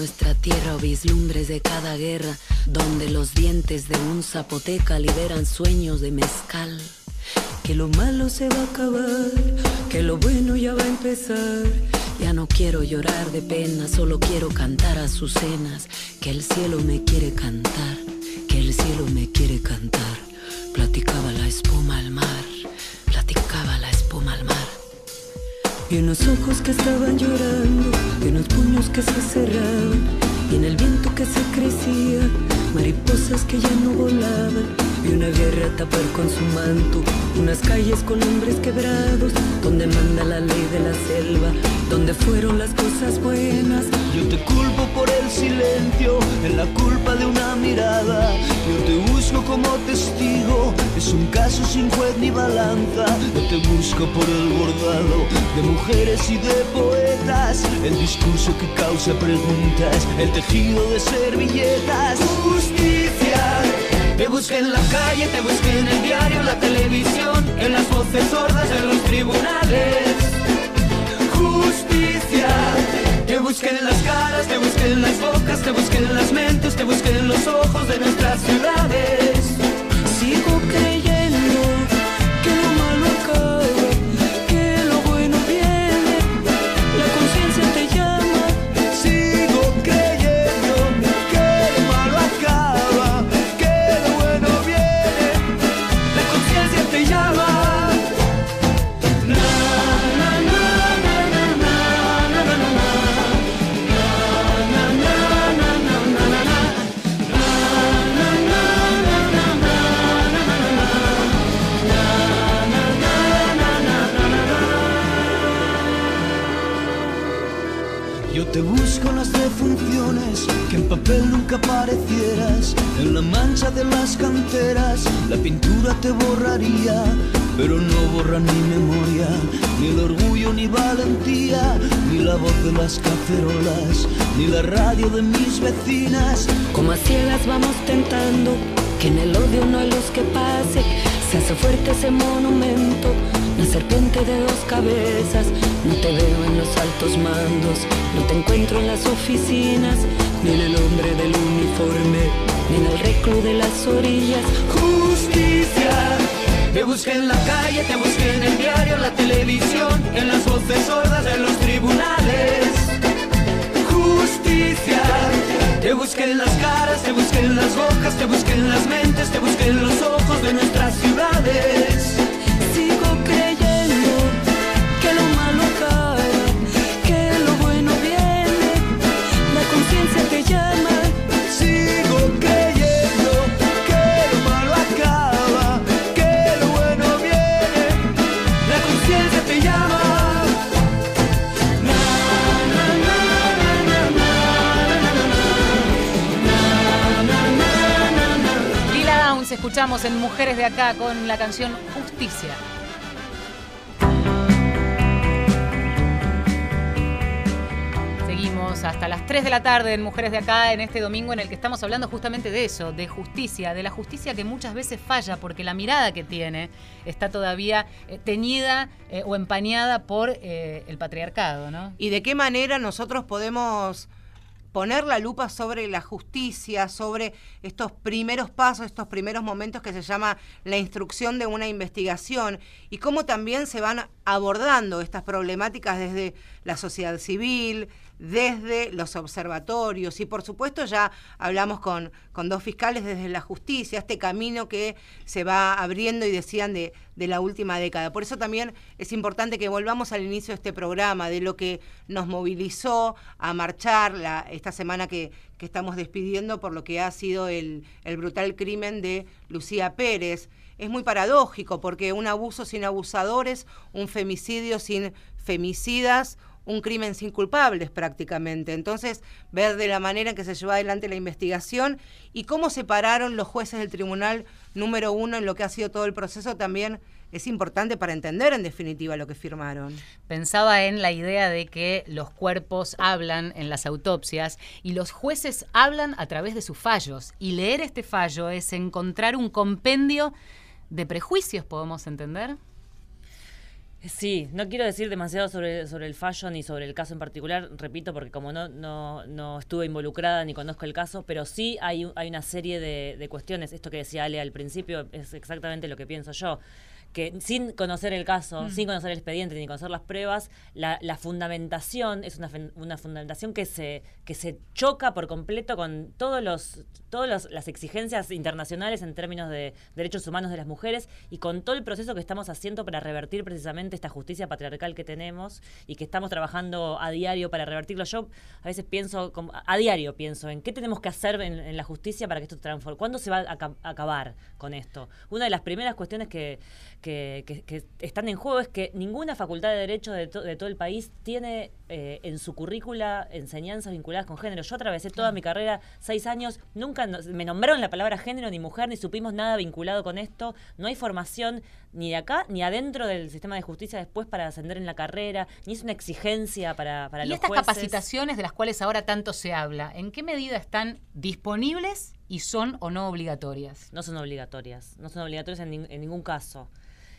Nuestra tierra o vislumbres de cada guerra, donde los dientes de un zapoteca liberan sueños de mezcal? Que lo malo se va a acabar, que lo bueno ya va a empezar. Ya no quiero llorar de pena, solo quiero cantar a sus cenas, que el cielo me quiere cantar el cielo me quiere cantar. Platicaba la espuma al mar, platicaba la espuma al mar. Y unos ojos que estaban llorando, y unos puños que se cerraban, y en el viento que se crecía, mariposas que ya no volaban, y una guerra tapar con su manto, unas calles con hombres quebrados, donde manda la ley de la selva, donde fueron las cosas buenas. Yo te culpo por el silencio, en la culpa de una mirada. Yo te busco como testigo, es un caso sin juez ni balanza. Yo te busco por el bordado de mujeres y de poetas, el discurso que causa preguntas, el tejido de servilletas. Justicia. Te busqué en la calle, te busqué en el diario, la televisión, en las voces sordas, en los tribunales justicia. Te busqué en las caras, te busqué en las bocas, te busqué en las mentes, te busqué en los ojos de nuestras las cacerolas, ni la radio de mis vecinas. Como a ciegas vamos tentando, que en el odio no hay los que pase Se hace fuerte ese monumento, la serpiente de dos cabezas. No te veo en los altos mandos, no te encuentro en las oficinas, ni en el hombre del uniforme, ni en el reclu de las orillas. Justicia. Te busqué en la calle, te busqué en el diario, en la televisión, en las voces sordas de los tribunales. Te busqué en las caras, te busqué en las bocas, te busqué en las mentes, te busqué en los ojos de nuestras ciudades. En Mujeres de Acá con la canción Justicia. Seguimos hasta las 3 de la tarde en Mujeres de Acá en este domingo en el que estamos hablando justamente de eso, de justicia, de la justicia que muchas veces falla porque la mirada que tiene está todavía eh, teñida eh, o empañada por eh, el patriarcado, ¿no? y de qué manera nosotros podemos poner la lupa sobre la justicia, sobre estos primeros pasos, estos primeros momentos que se llama la instrucción de una investigación y cómo también se van abordando estas problemáticas desde la sociedad civil, desde los observatorios y por supuesto ya hablamos con, con dos fiscales desde la justicia, este camino que se va abriendo y decían de, de la última década. Por eso también es importante que volvamos al inicio de este programa, de lo que nos movilizó a marchar la, esta semana que, que estamos despidiendo por lo que ha sido el, el brutal crimen de Lucía Pérez. Es muy paradójico porque un abuso sin abusadores, un femicidio sin femicidas, un crimen sin culpables prácticamente. Entonces, ver de la manera en que se llevó adelante la investigación y cómo se pararon los jueces del tribunal número uno en lo que ha sido todo el proceso también es importante para entender en definitiva lo que firmaron. Pensaba en la idea de que los cuerpos hablan en las autopsias y los jueces hablan a través de sus fallos. Y leer este fallo es encontrar un compendio de prejuicios, podemos entender. Sí, no quiero decir demasiado sobre, sobre el fallo ni sobre el caso en particular, repito, porque como no, no, no estuve involucrada ni conozco el caso, pero sí hay, hay una serie de, de cuestiones. Esto que decía Ale al principio es exactamente lo que pienso yo. Que sin conocer el caso, sin conocer el expediente ni conocer las pruebas, la, la fundamentación es una, una fundamentación que se, que se choca por completo con todos los, todas las exigencias internacionales en términos de derechos humanos de las mujeres y con todo el proceso que estamos haciendo para revertir precisamente esta justicia patriarcal que tenemos y que estamos trabajando a diario para revertirlo. Yo a veces pienso, como- a diario pienso en qué tenemos que hacer en, en la justicia para que esto transforme. ¿Cuándo se va a aca- a acabar con esto? Una de las primeras cuestiones que, que- que- que están en juego es que ninguna facultad de derecho de, to- de todo el país tiene eh, en su currícula enseñanzas vinculadas con género. Yo atravesé toda mi carrera, seis años, nunca nos- me nombraron la palabra género ni mujer, ni supimos nada vinculado con esto. No hay formación ni de acá ni adentro del sistema de justicia después para ascender en la carrera, ni es una exigencia para, para y los estas jueces. capacitaciones de las cuales ahora tanto se habla, ¿en qué medida están disponibles y son o no obligatorias? No son obligatorias, no son obligatorias en ningún caso.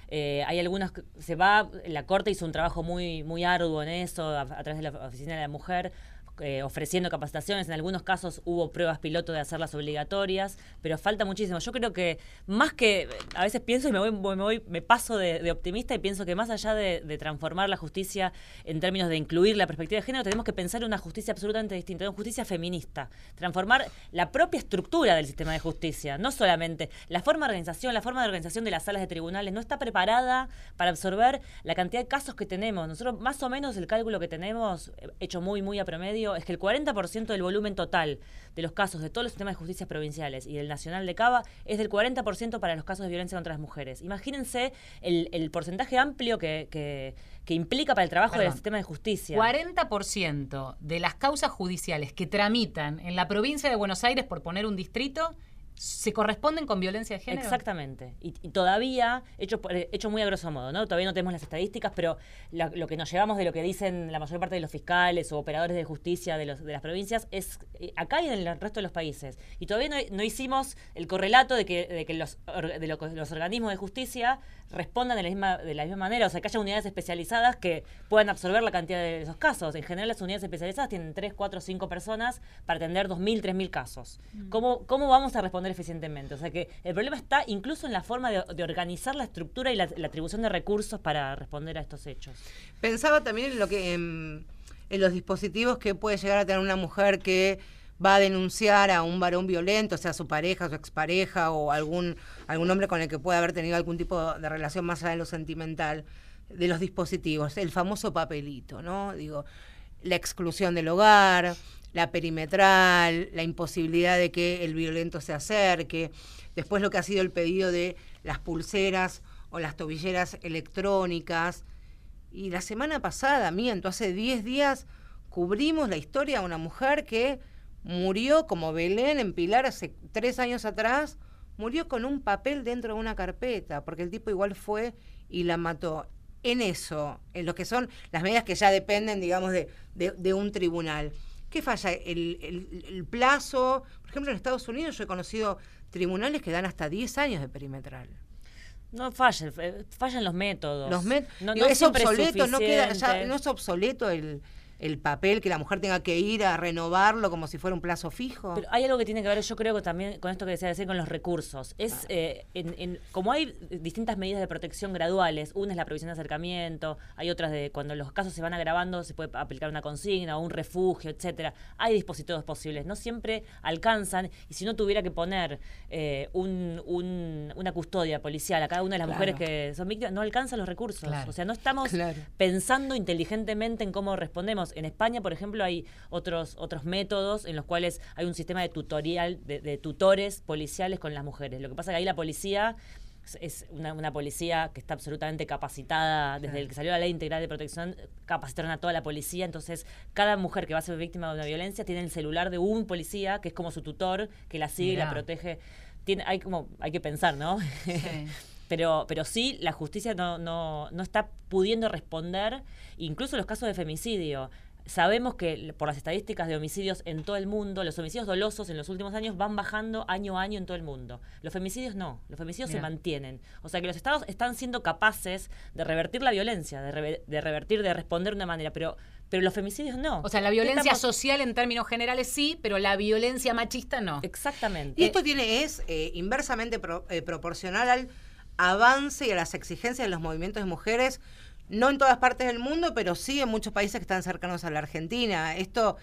Eh, hay algunas, que- se va, la Corte hizo un trabajo muy, muy arduo en eso, a, a través de la Oficina de la Mujer, eh, ofreciendo capacitaciones. En algunos casos hubo pruebas piloto de hacerlas obligatorias, pero falta muchísimo. Yo creo que más que, a veces pienso y me voy, me voy- me paso de, optimista y pienso que más allá de, de transformar la justicia en términos de incluir la perspectiva de género, tenemos que pensar en una justicia absolutamente distinta, una justicia feminista. Transformar la propia estructura del sistema de justicia, no solamente la forma de organización, la forma de organización de las salas de tribunales no está preparada para absorber la cantidad de casos que tenemos. Nosotros más o menos el cálculo que tenemos, eh, hecho muy, muy a promedio, es que el 40% del volumen total de los casos de todos los sistemas de justicia provinciales y del nacional de Cava es del 40% para los casos de violencia contra las mujeres. Imagínense el, el porcentaje amplio que, que- que implica para el trabajo del sistema de justicia. 40% de las causas judiciales que tramitan en la provincia de Buenos Aires, por poner un distrito, se corresponden con violencia de género. Exactamente. Y, y todavía, hecho, hecho muy a grosso modo, ¿no? Todavía no tenemos las estadísticas, pero la- lo que nos llevamos de lo que dicen la mayor parte de los fiscales o operadores de justicia de, los, de las provincias es eh, acá y en el resto de los países. Y todavía no, hicimos el correlato de que, de que los, de lo los organismos de justicia respondan de la, misma, de la misma manera, o sea, que haya unidades especializadas que puedan absorber la cantidad de esos casos. En general, las unidades especializadas tienen 3, 4, 5 personas para atender 2.000, 3.000 casos. ¿Cómo, ¿Cómo vamos a responder eficientemente? O sea, que el problema está incluso en la forma de, de organizar la estructura y la, la atribución de recursos para responder a estos hechos. Pensaba también en lo que en, en los dispositivos que puede llegar a tener una mujer que va a denunciar a un varón violento, sea su pareja, su expareja o algún algún hombre con el que pueda haber tenido algún tipo de relación más allá de lo sentimental de los dispositivos, el famoso papelito, ¿no? Digo, la exclusión del hogar, la perimetral, la imposibilidad de que el violento se acerque, después lo que ha sido el pedido de las pulseras o las tobilleras electrónicas. Y la semana pasada, miento, hace 10 días cubrimos la historia de una mujer que murió como Belén en Pilar hace tres años atrás, murió con un papel dentro de una carpeta, porque el tipo igual fue y la mató. En eso, en lo que son las medidas que ya dependen, digamos, de, de- de un tribunal. ¿Qué falla? El, el- el plazo. Por ejemplo, en Estados Unidos yo he conocido tribunales que dan hasta 10 años de perimetral. No fallan, eh, fallan los métodos. Los met- No- es obsoleto, no queda, ya, no es obsoleto el, el papel que la mujer tenga que ir a renovarlo como si fuera un plazo fijo. Pero hay algo que tiene que ver, yo creo que también con esto que decía decir, con los recursos. Es eh, en, en- como hay distintas medidas de protección graduales, una es la provisión de acercamiento, hay otras de cuando los casos se van agravando se puede aplicar una consigna o un refugio, etcétera. Hay dispositivos posibles, no siempre alcanzan y si no tuviera que poner eh, un- un- una custodia policial a cada una de las Claro. mujeres que son víctimas, no alcanzan los recursos. Claro. O sea, no estamos Claro. pensando inteligentemente en cómo respondemos. En España, por ejemplo, hay otros, otros métodos en los cuales hay un sistema de tutorial, de, de tutores policiales con las mujeres. Lo que pasa es que ahí la policía es- una, una policía que está absolutamente capacitada, desde el que salió la ley integral de protección, capacitaron a toda la policía, entonces cada mujer que va a ser víctima de una violencia tiene el celular de un policía, que es como su tutor, que la sigue y la protege. Tiene, hay como, hay que pensar, ¿no? Pero, pero sí, la justicia no, no, no está pudiendo responder, incluso los casos de femicidio. Sabemos que por las estadísticas de homicidios en todo el mundo, los homicidios dolosos en los últimos años van bajando año a año en todo el mundo. Los femicidios no, los femicidios se mantienen. O sea que los estados están siendo capaces de revertir la violencia, de, rever- de revertir, de responder de una manera, pero, pero los femicidios no. O sea, la ¿Qué violencia estamos- social en términos generales sí, pero la violencia machista no. Exactamente. Y esto tiene es eh, inversamente pro- eh, proporcional al avance y a las exigencias de los movimientos de mujeres, no en todas partes del mundo, pero sí en muchos países que están cercanos a la Argentina. Esto,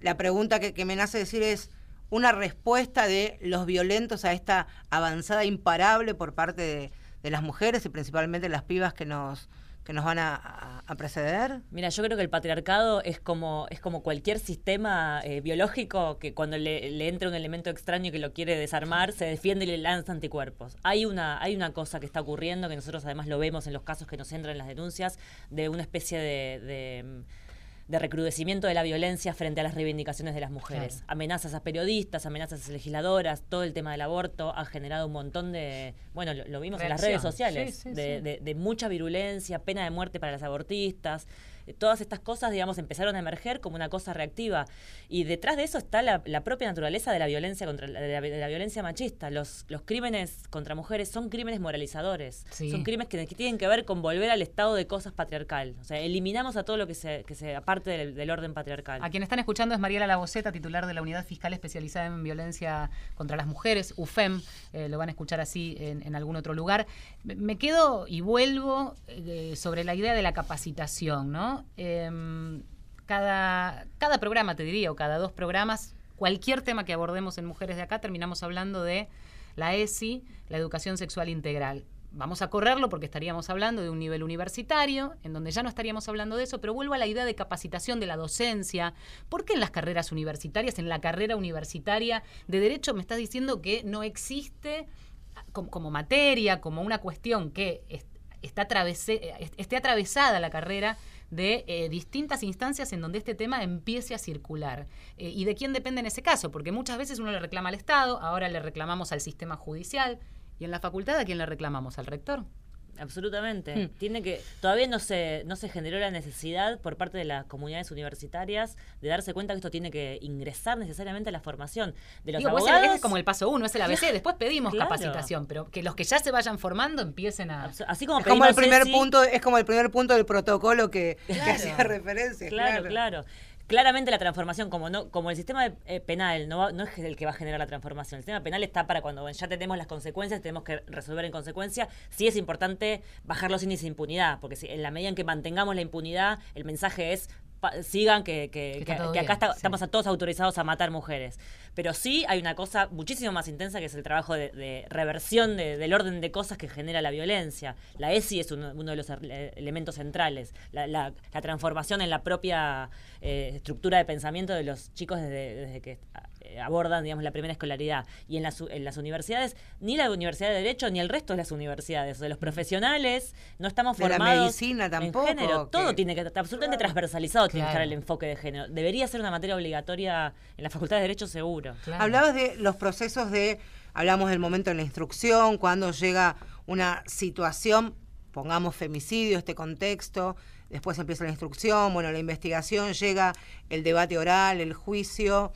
la pregunta que, me nace decir es una respuesta de los violentos a esta avanzada imparable por parte de, de las mujeres y principalmente las pibas que nos, que nos van a, preceder. Mira, yo creo que el patriarcado es como, es como cualquier sistema eh, biológico que cuando le, entra un elemento extraño que lo quiere desarmar, se defiende y le lanza anticuerpos. Hay una, hay una cosa que está ocurriendo, que nosotros además lo vemos en los casos que nos entran en las denuncias, de una especie de... de, de recrudecimiento de la violencia frente a las reivindicaciones de las mujeres. Claro. Amenazas a periodistas, amenazas a legisladoras, todo el tema del aborto ha generado un montón de, bueno, lo, lo vimos en las redes sociales, Sí, sí, de, sí. de- de mucha virulencia, pena de muerte para las abortistas. Todas estas cosas, digamos, empezaron a emerger como una cosa reactiva. Y detrás de eso está la, la propia naturaleza de la violencia contra la, de la, de la violencia machista. Los, los crímenes contra mujeres son crímenes moralizadores. Sí. Son crímenes que, que tienen que ver con volver al estado de cosas patriarcal. O sea, eliminamos a todo lo que se, que se aparte del, del orden patriarcal. A quien están escuchando es Mariela Laboceta, titular de la Unidad Fiscal Especializada en Violencia contra las Mujeres, UFEM, eh, lo van a escuchar así en, en algún otro lugar. Me, me quedo y vuelvo eh, sobre la idea de la capacitación, ¿no? Em, cada, cada programa, te diría, o cada dos programas, cualquier tema que abordemos en Mujeres de Acá, terminamos hablando de la ESI, la educación sexual integral. Vamos a correrlo porque estaríamos hablando de un nivel universitario, en donde ya no estaríamos hablando de eso, pero vuelvo a la idea de capacitación de la docencia. ¿Por qué en las carreras universitarias, en la carrera universitaria de Derecho, me estás diciendo que no existe como, materia, como una cuestión que es- está esté atravesada la carrera de eh, distintas instancias en donde este tema empiece a circular. Eh, ¿Y de quién depende en ese caso? Porque muchas veces uno le reclama al Estado, ahora le reclamamos al sistema judicial, y en la facultad a quién le reclamamos, al rector. Absolutamente. Hmm. Tiene que todavía no se no se generó la necesidad por parte de las comunidades universitarias de darse cuenta que esto tiene que ingresar necesariamente a la formación de los Digo, pues, abogados. es como el paso uno, es el ABC, después pedimos Claro. capacitación, pero que los que ya se vayan formando empiecen a... Así como Es como el primer punto, es como el primer punto del protocolo que, que Claro. hacía referencia. Claro, claro. Claramente la transformación, como no, como el sistema eh, penal no, no es el que va a generar la transformación. El sistema penal está para cuando ya tenemos las consecuencias, tenemos que resolver en consecuencia. Sí es importante bajar los índices de impunidad, porque en la medida en que mantengamos la impunidad, el mensaje es sigan que, que- Que acá bien, está- sí. estamos a todos autorizados a matar mujeres. Pero sí hay una cosa muchísimo más intensa que es el trabajo de, de reversión de- del orden de cosas que genera la violencia. La ESI es uno, uno de los er- elementos centrales. La, la- la transformación en la propia eh, estructura de pensamiento de los chicos desde, desde que eh, abordan digamos, la primera escolaridad. Y en las, en las universidades, ni la Universidad de Derecho ni el resto de las universidades, o de los profesionales, no estamos De la formados medicina en tampoco, género. Todo que- tiene que estar absolutamente transversalizado, tiene que estar Claro. el enfoque de género. Debería ser una materia obligatoria en la Facultad de Derecho seguro. Claro. Hablabas de los procesos de, hablamos del momento de la instrucción, cuando llega una situación, pongamos femicidio, este contexto, después empieza la instrucción, bueno, la investigación, llega el debate oral, el juicio.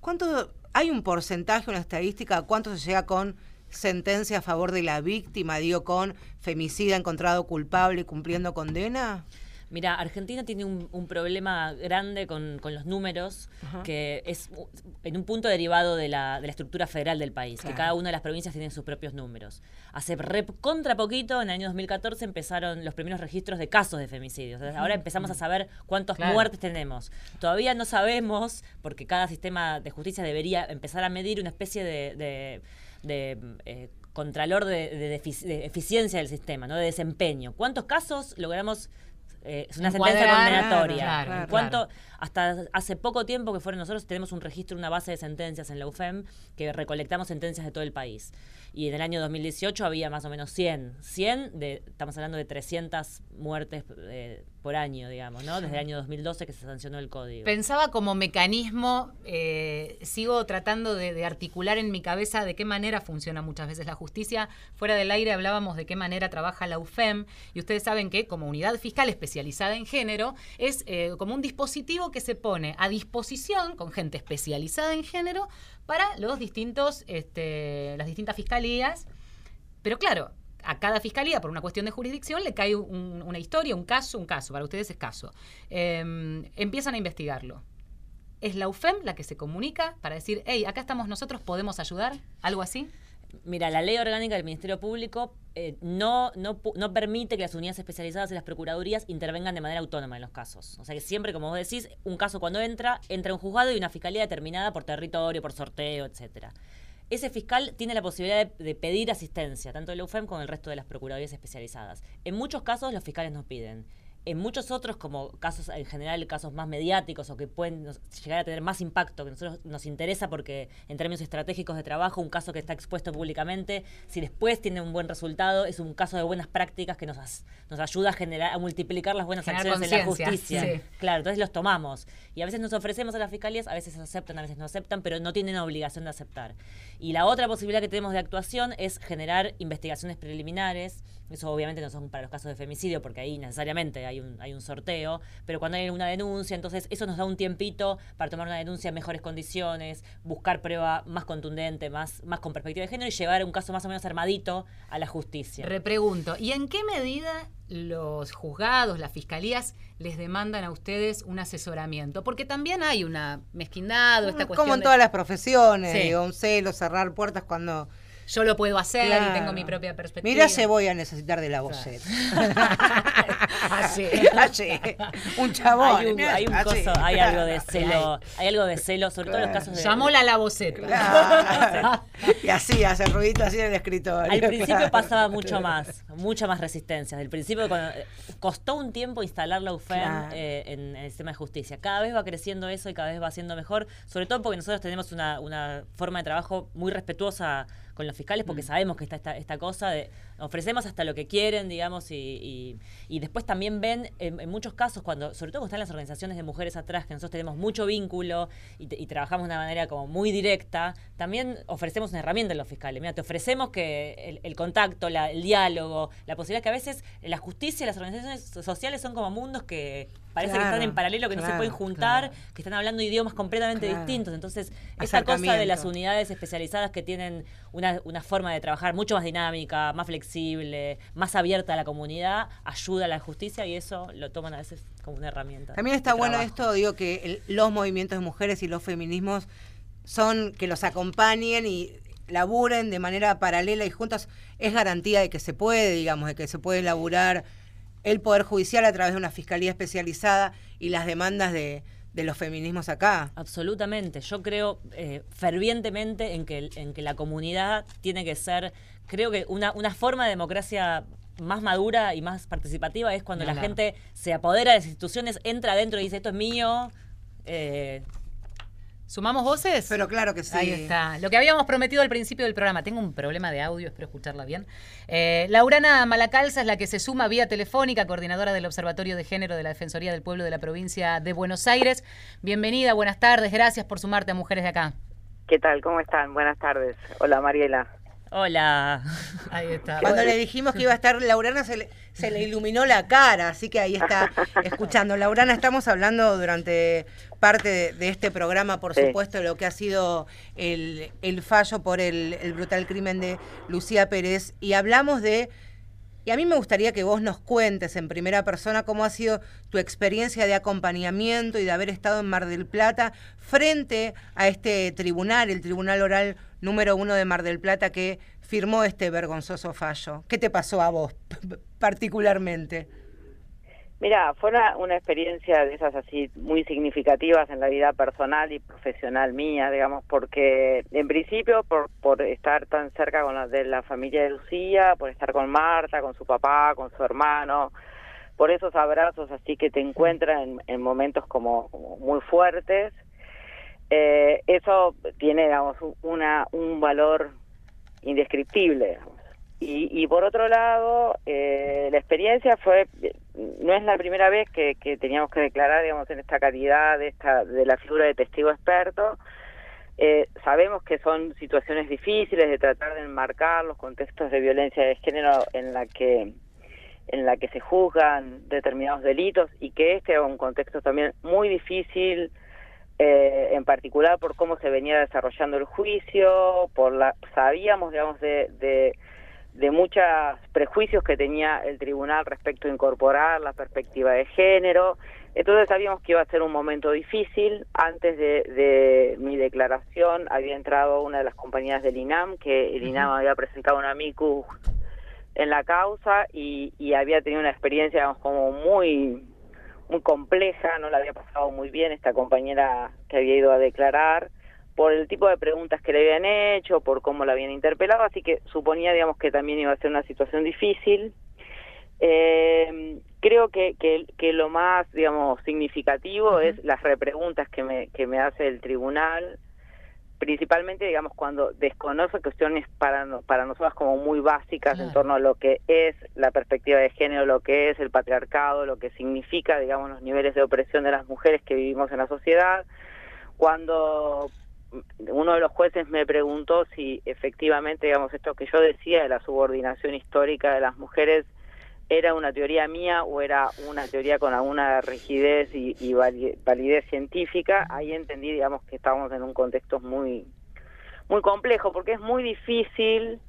¿Cuánto, hay un porcentaje, una estadística, cuánto se llega con sentencia a favor de la víctima, digo, con femicida encontrado culpable y cumpliendo condena? Mira, Argentina tiene un, un problema grande con, con los números, que es en un punto derivado de la, de la estructura federal del país, Claro. que cada una de las provincias tiene sus propios números. Hace contra poquito, en el año 2014, empezaron los primeros registros de casos de femicidios. Entonces, ahora empezamos a saber cuántas Claro. muertes tenemos. Todavía no sabemos, porque cada sistema de justicia debería empezar a medir una especie de... de- de, eh, contralor de, de eficiencia del sistema, ¿no? de desempeño. ¿Cuántos casos logramos eh, es una sentencia condenatoria. claro, ¿En claro. cuánto, hasta hace poco tiempo que fueron nosotros, tenemos un registro, una base de sentencias en la UFEM, que recolectamos sentencias de todo el país. Y en el año 2018 había más o menos 100. 100, de, estamos hablando de 300 muertes eh, por año, digamos, ¿no? Desde el año 2012 que se sancionó el código. Pensaba como mecanismo, eh, sigo tratando de, articular en mi cabeza de qué manera funciona muchas veces la justicia. Fuera del aire hablábamos de qué manera trabaja la UFEM y ustedes saben que como unidad fiscal especializada en género es eh, como un dispositivo que se pone a disposición con gente especializada en género para los distintos, este, las distintas fiscalías. Pero claro, a cada fiscalía, por una cuestión de jurisdicción, le cae un- una historia, un caso, un caso, para ustedes es caso. Eh, empiezan a investigarlo. ¿Es la UFEM la que se comunica para decir, hey, acá estamos nosotros, podemos ayudar? ¿Algo así? Mira, la ley orgánica del Ministerio Público eh, no, no, no permite que las unidades especializadas y las procuradurías intervengan de manera autónoma en los casos. O sea que siempre, como vos decís, un caso cuando entra, entra un juzgado y una fiscalía determinada por territorio, por sorteo, etcétera. Ese fiscal tiene la posibilidad de, pedir asistencia, tanto de la UFEM como el resto de las procuradurías especializadas. En muchos casos los fiscales nos piden. En muchos otros, como casos en general, casos más mediáticos o que pueden nos- llegar a tener más impacto, que a nosotros nos interesa porque en términos estratégicos de trabajo, un caso que está expuesto públicamente, si después tiene un buen resultado, es un caso de buenas prácticas que nos, as- nos ayuda a generar, a multiplicar las buenas Generar acciones en la justicia. sí. Claro, entonces los tomamos. Y a veces nos ofrecemos a las fiscalías, a veces aceptan, a veces no aceptan, pero no tienen obligación de aceptar. Y la otra posibilidad que tenemos de actuación es generar investigaciones preliminares. Eso obviamente no son para los casos de femicidio, porque ahí necesariamente hay un, hay un sorteo, pero cuando hay una denuncia, entonces eso nos da un tiempito para tomar una denuncia en mejores condiciones, buscar prueba más contundente, más, más con perspectiva de género y llevar un caso más o menos armadito a la justicia. Repregunto, ¿y en qué medida los juzgados, las fiscalías, les demandan a ustedes un asesoramiento? Porque también hay una mezquindad o esta cuestión Como en de, todas las profesiones, Sí. digo, un celo, cerrar puertas cuando... yo lo puedo hacer y tengo mi propia perspectiva. Mira, se voy a necesitar de la voceta. Así. Así. Un chabón. hay, un, hay un así. coso, hay algo de celo, hay algo de celo, sobre todo en los casos de... Llamóla la voceta. Claro. Y así, hace ruidito así en el escritorio. Al principio claro. pasaba mucho más, mucha más resistencia. Del principio cuando, eh, costó un tiempo instalar la UFEM Claro. eh, en, el sistema de justicia. Cada vez va creciendo eso y cada vez va siendo mejor, sobre todo porque nosotros tenemos una, una forma de trabajo muy respetuosa con los fiscales porque sabemos que está esta, esta cosa de ofrecemos hasta lo que quieren, digamos, y, y- y después también ven en, en muchos casos, cuando, sobre todo cuando están las organizaciones de mujeres atrás, que nosotros tenemos mucho vínculo y, trabajamos de una manera como muy directa, también ofrecemos una herramienta a los fiscales. Mira, te ofrecemos que el, el contacto, la- el diálogo, la posibilidad que a veces la justicia y las organizaciones sociales son como mundos que parece que Claro, están en paralelo, que no se pueden juntar, claro. que están hablando idiomas completamente distintos. Entonces, esa cosa de las unidades especializadas que tienen una, una forma de trabajar mucho más dinámica, más flexible, más abierta a la comunidad, ayuda a la justicia y eso lo toman a veces como una herramienta. También está bueno trabajo. esto, digo, que el- los movimientos de mujeres y los feminismos son que los acompañen y laburen de manera paralela y juntas. Es garantía de que se puede, digamos, de que se puede laburar el Poder Judicial a través de una fiscalía especializada y las demandas de, de los feminismos acá. Absolutamente. Yo creo eh, fervientemente en que, en que la comunidad tiene que ser, creo que una, una forma de democracia más madura y más participativa es cuando la gente se apodera de las instituciones, entra adentro y dice esto es mío. eh, ¿Sumamos voces? Pero claro que sí. Ahí está. Lo que habíamos prometido al principio del programa. Tengo un problema de audio, espero escucharla bien. Eh, Laurana Malacalza es la que se suma vía telefónica, coordinadora del Observatorio de Género de la Defensoría del Pueblo de la provincia de Buenos Aires. Bienvenida, buenas tardes, gracias por sumarte a Mujeres de Acá. ¿Qué tal? ¿Cómo están? Buenas tardes. Hola, Mariela. Hola. Ahí está. Cuando le dijimos que iba a estar Laurana, se le, se le iluminó la cara, así que ahí está escuchando. Laurana, estamos hablando durante parte de, de este programa, por Sí. supuesto, de lo que ha sido el, el fallo por el, el brutal crimen de Lucía Pérez, y hablamos de... Y a mí me gustaría que vos nos cuentes en primera persona cómo ha sido tu experiencia de acompañamiento y de haber estado en Mar del Plata frente a este tribunal, el Tribunal Oral número uno de Mar del Plata, que firmó este vergonzoso fallo. ¿Qué te pasó a vos particularmente? Mira, fue una, una experiencia de esas así muy significativas en la vida personal y profesional mía, digamos, porque en principio por, por estar tan cerca con la de la familia de Lucía, por estar con Marta, con su papá, con su hermano, por esos abrazos así que te encuentran en, en momentos como, muy fuertes, eh, eso tiene, digamos, un- una, un valor indescriptible. Y, y por otro lado, eh, la experiencia fue, no es la primera vez que, que teníamos que declarar, digamos, en esta calidad de, esta, de la figura de testigo experto. Eh, sabemos que son situaciones difíciles de tratar de enmarcar los contextos de violencia de género en la que en la que se juzgan determinados delitos y que este era un contexto también muy difícil eh, en particular por cómo se venía desarrollando el juicio, por la sabíamos digamos de, de de muchos prejuicios que tenía el tribunal respecto a incorporar la perspectiva de género. Entonces sabíamos que iba a ser un momento difícil. Antes de, de mi declaración había entrado una de las compañías del INAM, que el INAM había presentado una amicus en la causa y, y había tenido una experiencia digamos, como muy muy compleja, no la había pasado muy bien esta compañera que había ido a declarar por el tipo de preguntas que le habían hecho, por cómo la habían interpelado, así que suponía, digamos, que también iba a ser una situación difícil. Eh, creo que, que, que lo más, digamos, significativo es las repreguntas que me, que me hace el tribunal, principalmente, digamos, cuando desconoce cuestiones para, para nosotras como muy básicas en torno a lo que es la perspectiva de género, lo que es el patriarcado, lo que significa, digamos, los niveles de opresión de las mujeres que vivimos en la sociedad. Cuando uno de los jueces me preguntó si efectivamente, digamos, esto que yo decía de la subordinación histórica de las mujeres era una teoría mía o era una teoría con alguna rigidez y, y vali- validez científica, ahí entendí, digamos, que estábamos en un contexto muy, muy complejo, porque es muy difícil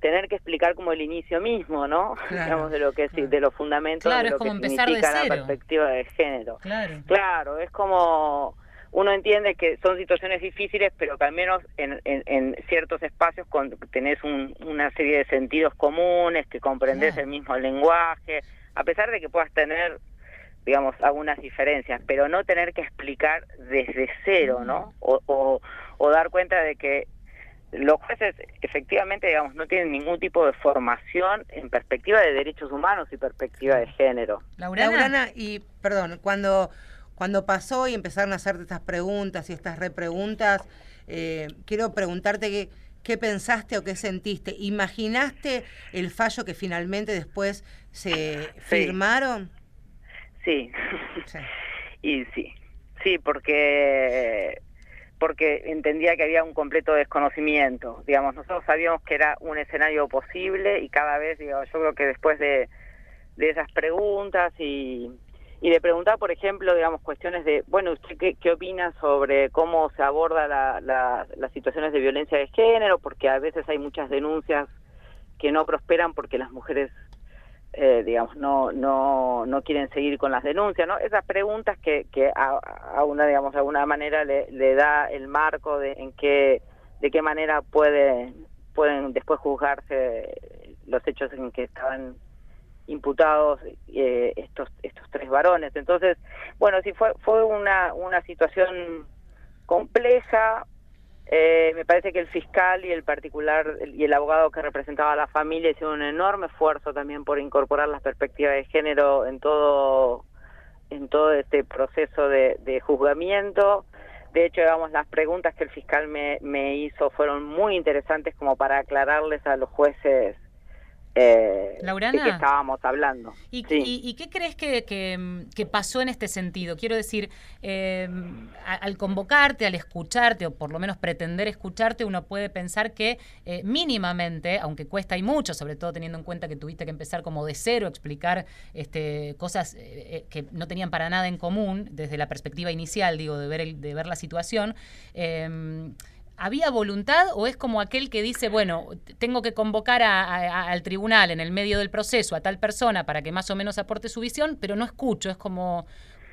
tener que explicar como el inicio mismo, ¿no? Claro, digamos, de lo que es, de los fundamentos Claro, de es lo como que empezar de significa la cero. perspectiva de género. Claro. Claro, es como uno entiende que son situaciones difíciles, pero que al menos en, en, en ciertos espacios con, tenés un- una serie de sentidos comunes, que comprendés Claro. el mismo lenguaje, a pesar de que puedas tener, digamos, algunas diferencias, pero no tener que explicar desde cero, ¿no? O, o, o dar cuenta de que los jueces efectivamente, digamos, no tienen ningún tipo de formación en perspectiva de derechos humanos y perspectiva de género. Laurana. Laurana, y perdón, cuando, cuando pasó y empezaron a hacerte estas preguntas y estas repreguntas, eh, quiero preguntarte qué, qué pensaste o qué sentiste. ¿Imaginaste el fallo que finalmente después se firmaron? Sí. y sí, sí, porque porque entendía que había un completo desconocimiento. Digamos, nosotros sabíamos que era un escenario posible y cada vez, digo, yo creo que después de, de esas preguntas y, y de preguntar, por ejemplo, digamos, cuestiones de, bueno, ¿usted qué, qué opina sobre cómo se aborda la, las situaciones de violencia de género? Porque a veces hay muchas denuncias que no prosperan porque las mujeres, eh, digamos, no, no, no quieren seguir con las denuncias, ¿no? Esas preguntas que, que a, a una, digamos, de alguna manera le, le da el marco de en qué, de qué manera puede, pueden después juzgarse los hechos en que estaban imputados eh, estos estos tres varones. Entonces bueno sí fue fue una una situación compleja. Eh, me parece que el fiscal y el particular y el abogado que representaba a la familia hicieron un enorme esfuerzo también por incorporar las perspectivas de género en todo en todo este proceso de, de juzgamiento. De hecho, digamos, las preguntas que el fiscal me, me hizo fueron muy interesantes como para aclararles a los jueces eh, de qué estábamos hablando. ¿Y, y, y qué crees que, que, que, pasó en este sentido? Quiero decir, eh, al convocarte, al escucharte, o por lo menos pretender escucharte, uno puede pensar que eh, mínimamente, aunque cuesta y mucho, sobre todo teniendo en cuenta que tuviste que empezar como de cero, explicar este, cosas eh, que no tenían para nada en común, desde la perspectiva inicial, digo, de ver, el, de ver la situación, ¿Había voluntad o es como aquel que dice, bueno, tengo que convocar a, al tribunal en el medio del proceso a tal persona para que más o menos aporte su visión, pero no escucho, es como...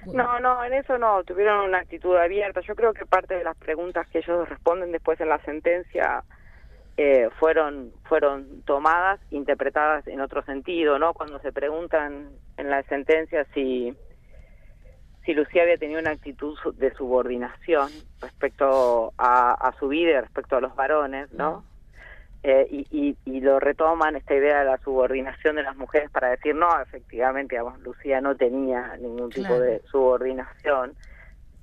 No, no, en eso no, tuvieron una actitud abierta. Yo creo que parte de las preguntas que ellos responden después en la sentencia eh, fueron fueron tomadas, interpretadas en otro sentido, ¿no? Cuando se preguntan en la sentencia si si Lucía había tenido una actitud de subordinación respecto a, a su vida y respecto a los varones, ¿no? Eh, y, y, y, lo retoman esta idea de la subordinación de las mujeres para decir, no, efectivamente, digamos, Lucía no tenía ningún tipo claro. de subordinación.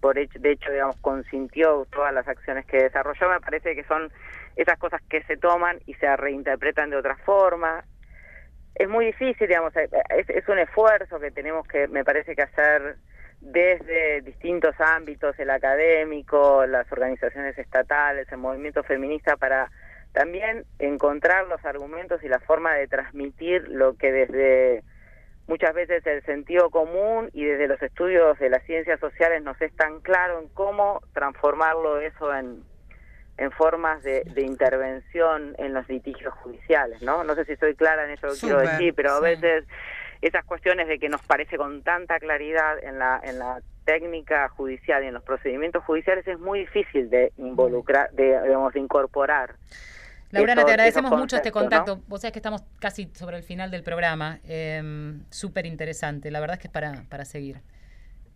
Por hecho, de hecho, digamos, consintió todas las acciones que desarrolló. Me parece que son esas cosas que se toman y se reinterpretan de otra forma. Es muy difícil, digamos, es, es un esfuerzo que tenemos que, me parece que hacer desde distintos ámbitos, el académico, las organizaciones estatales, el movimiento feminista, para también encontrar los argumentos y la forma de transmitir lo que desde muchas veces el sentido común y desde los estudios de las ciencias sociales nos es tan claro en cómo transformarlo eso en, en formas de, de intervención en los litigios judiciales, ¿no? No sé si soy clara en eso que quiero decir, pero a veces esas cuestiones de que nos parece con tanta claridad en la, en la técnica judicial y en los procedimientos judiciales es muy difícil de involucrar, de, digamos, de incorporar. Laurana, te agradecemos mucho este contacto. ¿no? Vos sabés que estamos casi sobre el final del programa. Eh, Súper interesante. La verdad es que es para, para seguir.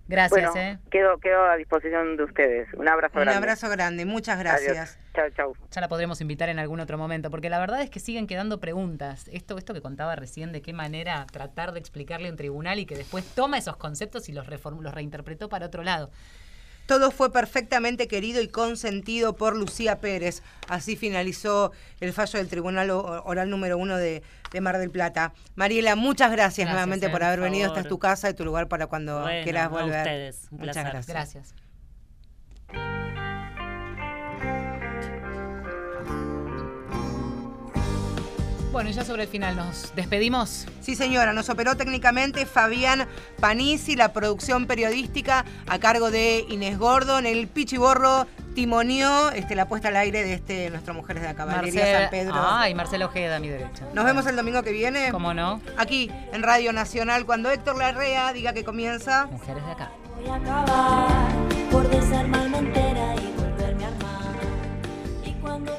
Gracias. Bueno, eh. quedo, quedo a disposición de ustedes. Un abrazo Un grande. abrazo grande. Muchas gracias. Chao, chao. Ya la podremos invitar en algún otro momento, porque la verdad es que siguen quedando preguntas. Esto, esto que contaba recién, de qué manera tratar de explicarle a un tribunal y que después toma esos conceptos y los, reform, los reinterpretó para otro lado. Todo fue perfectamente querido y consentido por Lucía Pérez. Así finalizó el fallo del Tribunal Oral número uno de, de Mar del Plata. Mariela, muchas gracias, gracias nuevamente eh, por haber venido. Esta es tu casa y tu lugar para cuando bueno, quieras volver. A ustedes. Un muchas placer. gracias. Gracias. Bueno, y ya sobre el final nos despedimos. Sí, señora, nos operó técnicamente Fabián Panisi, la producción periodística a cargo de Inés Gordon, el pichiborro timoneó este, la puesta al aire de este nuestro Mujeres de la Caballería San Pedro. Ah, y Marcelo Ojeda a mi derecha. Nos vemos el domingo que viene. ¿Cómo no? Aquí en Radio Nacional cuando Héctor Larrea diga que comienza. Mujeres de acá. Voy a acabar por desarmarme entera y volverme a armar. Y cuando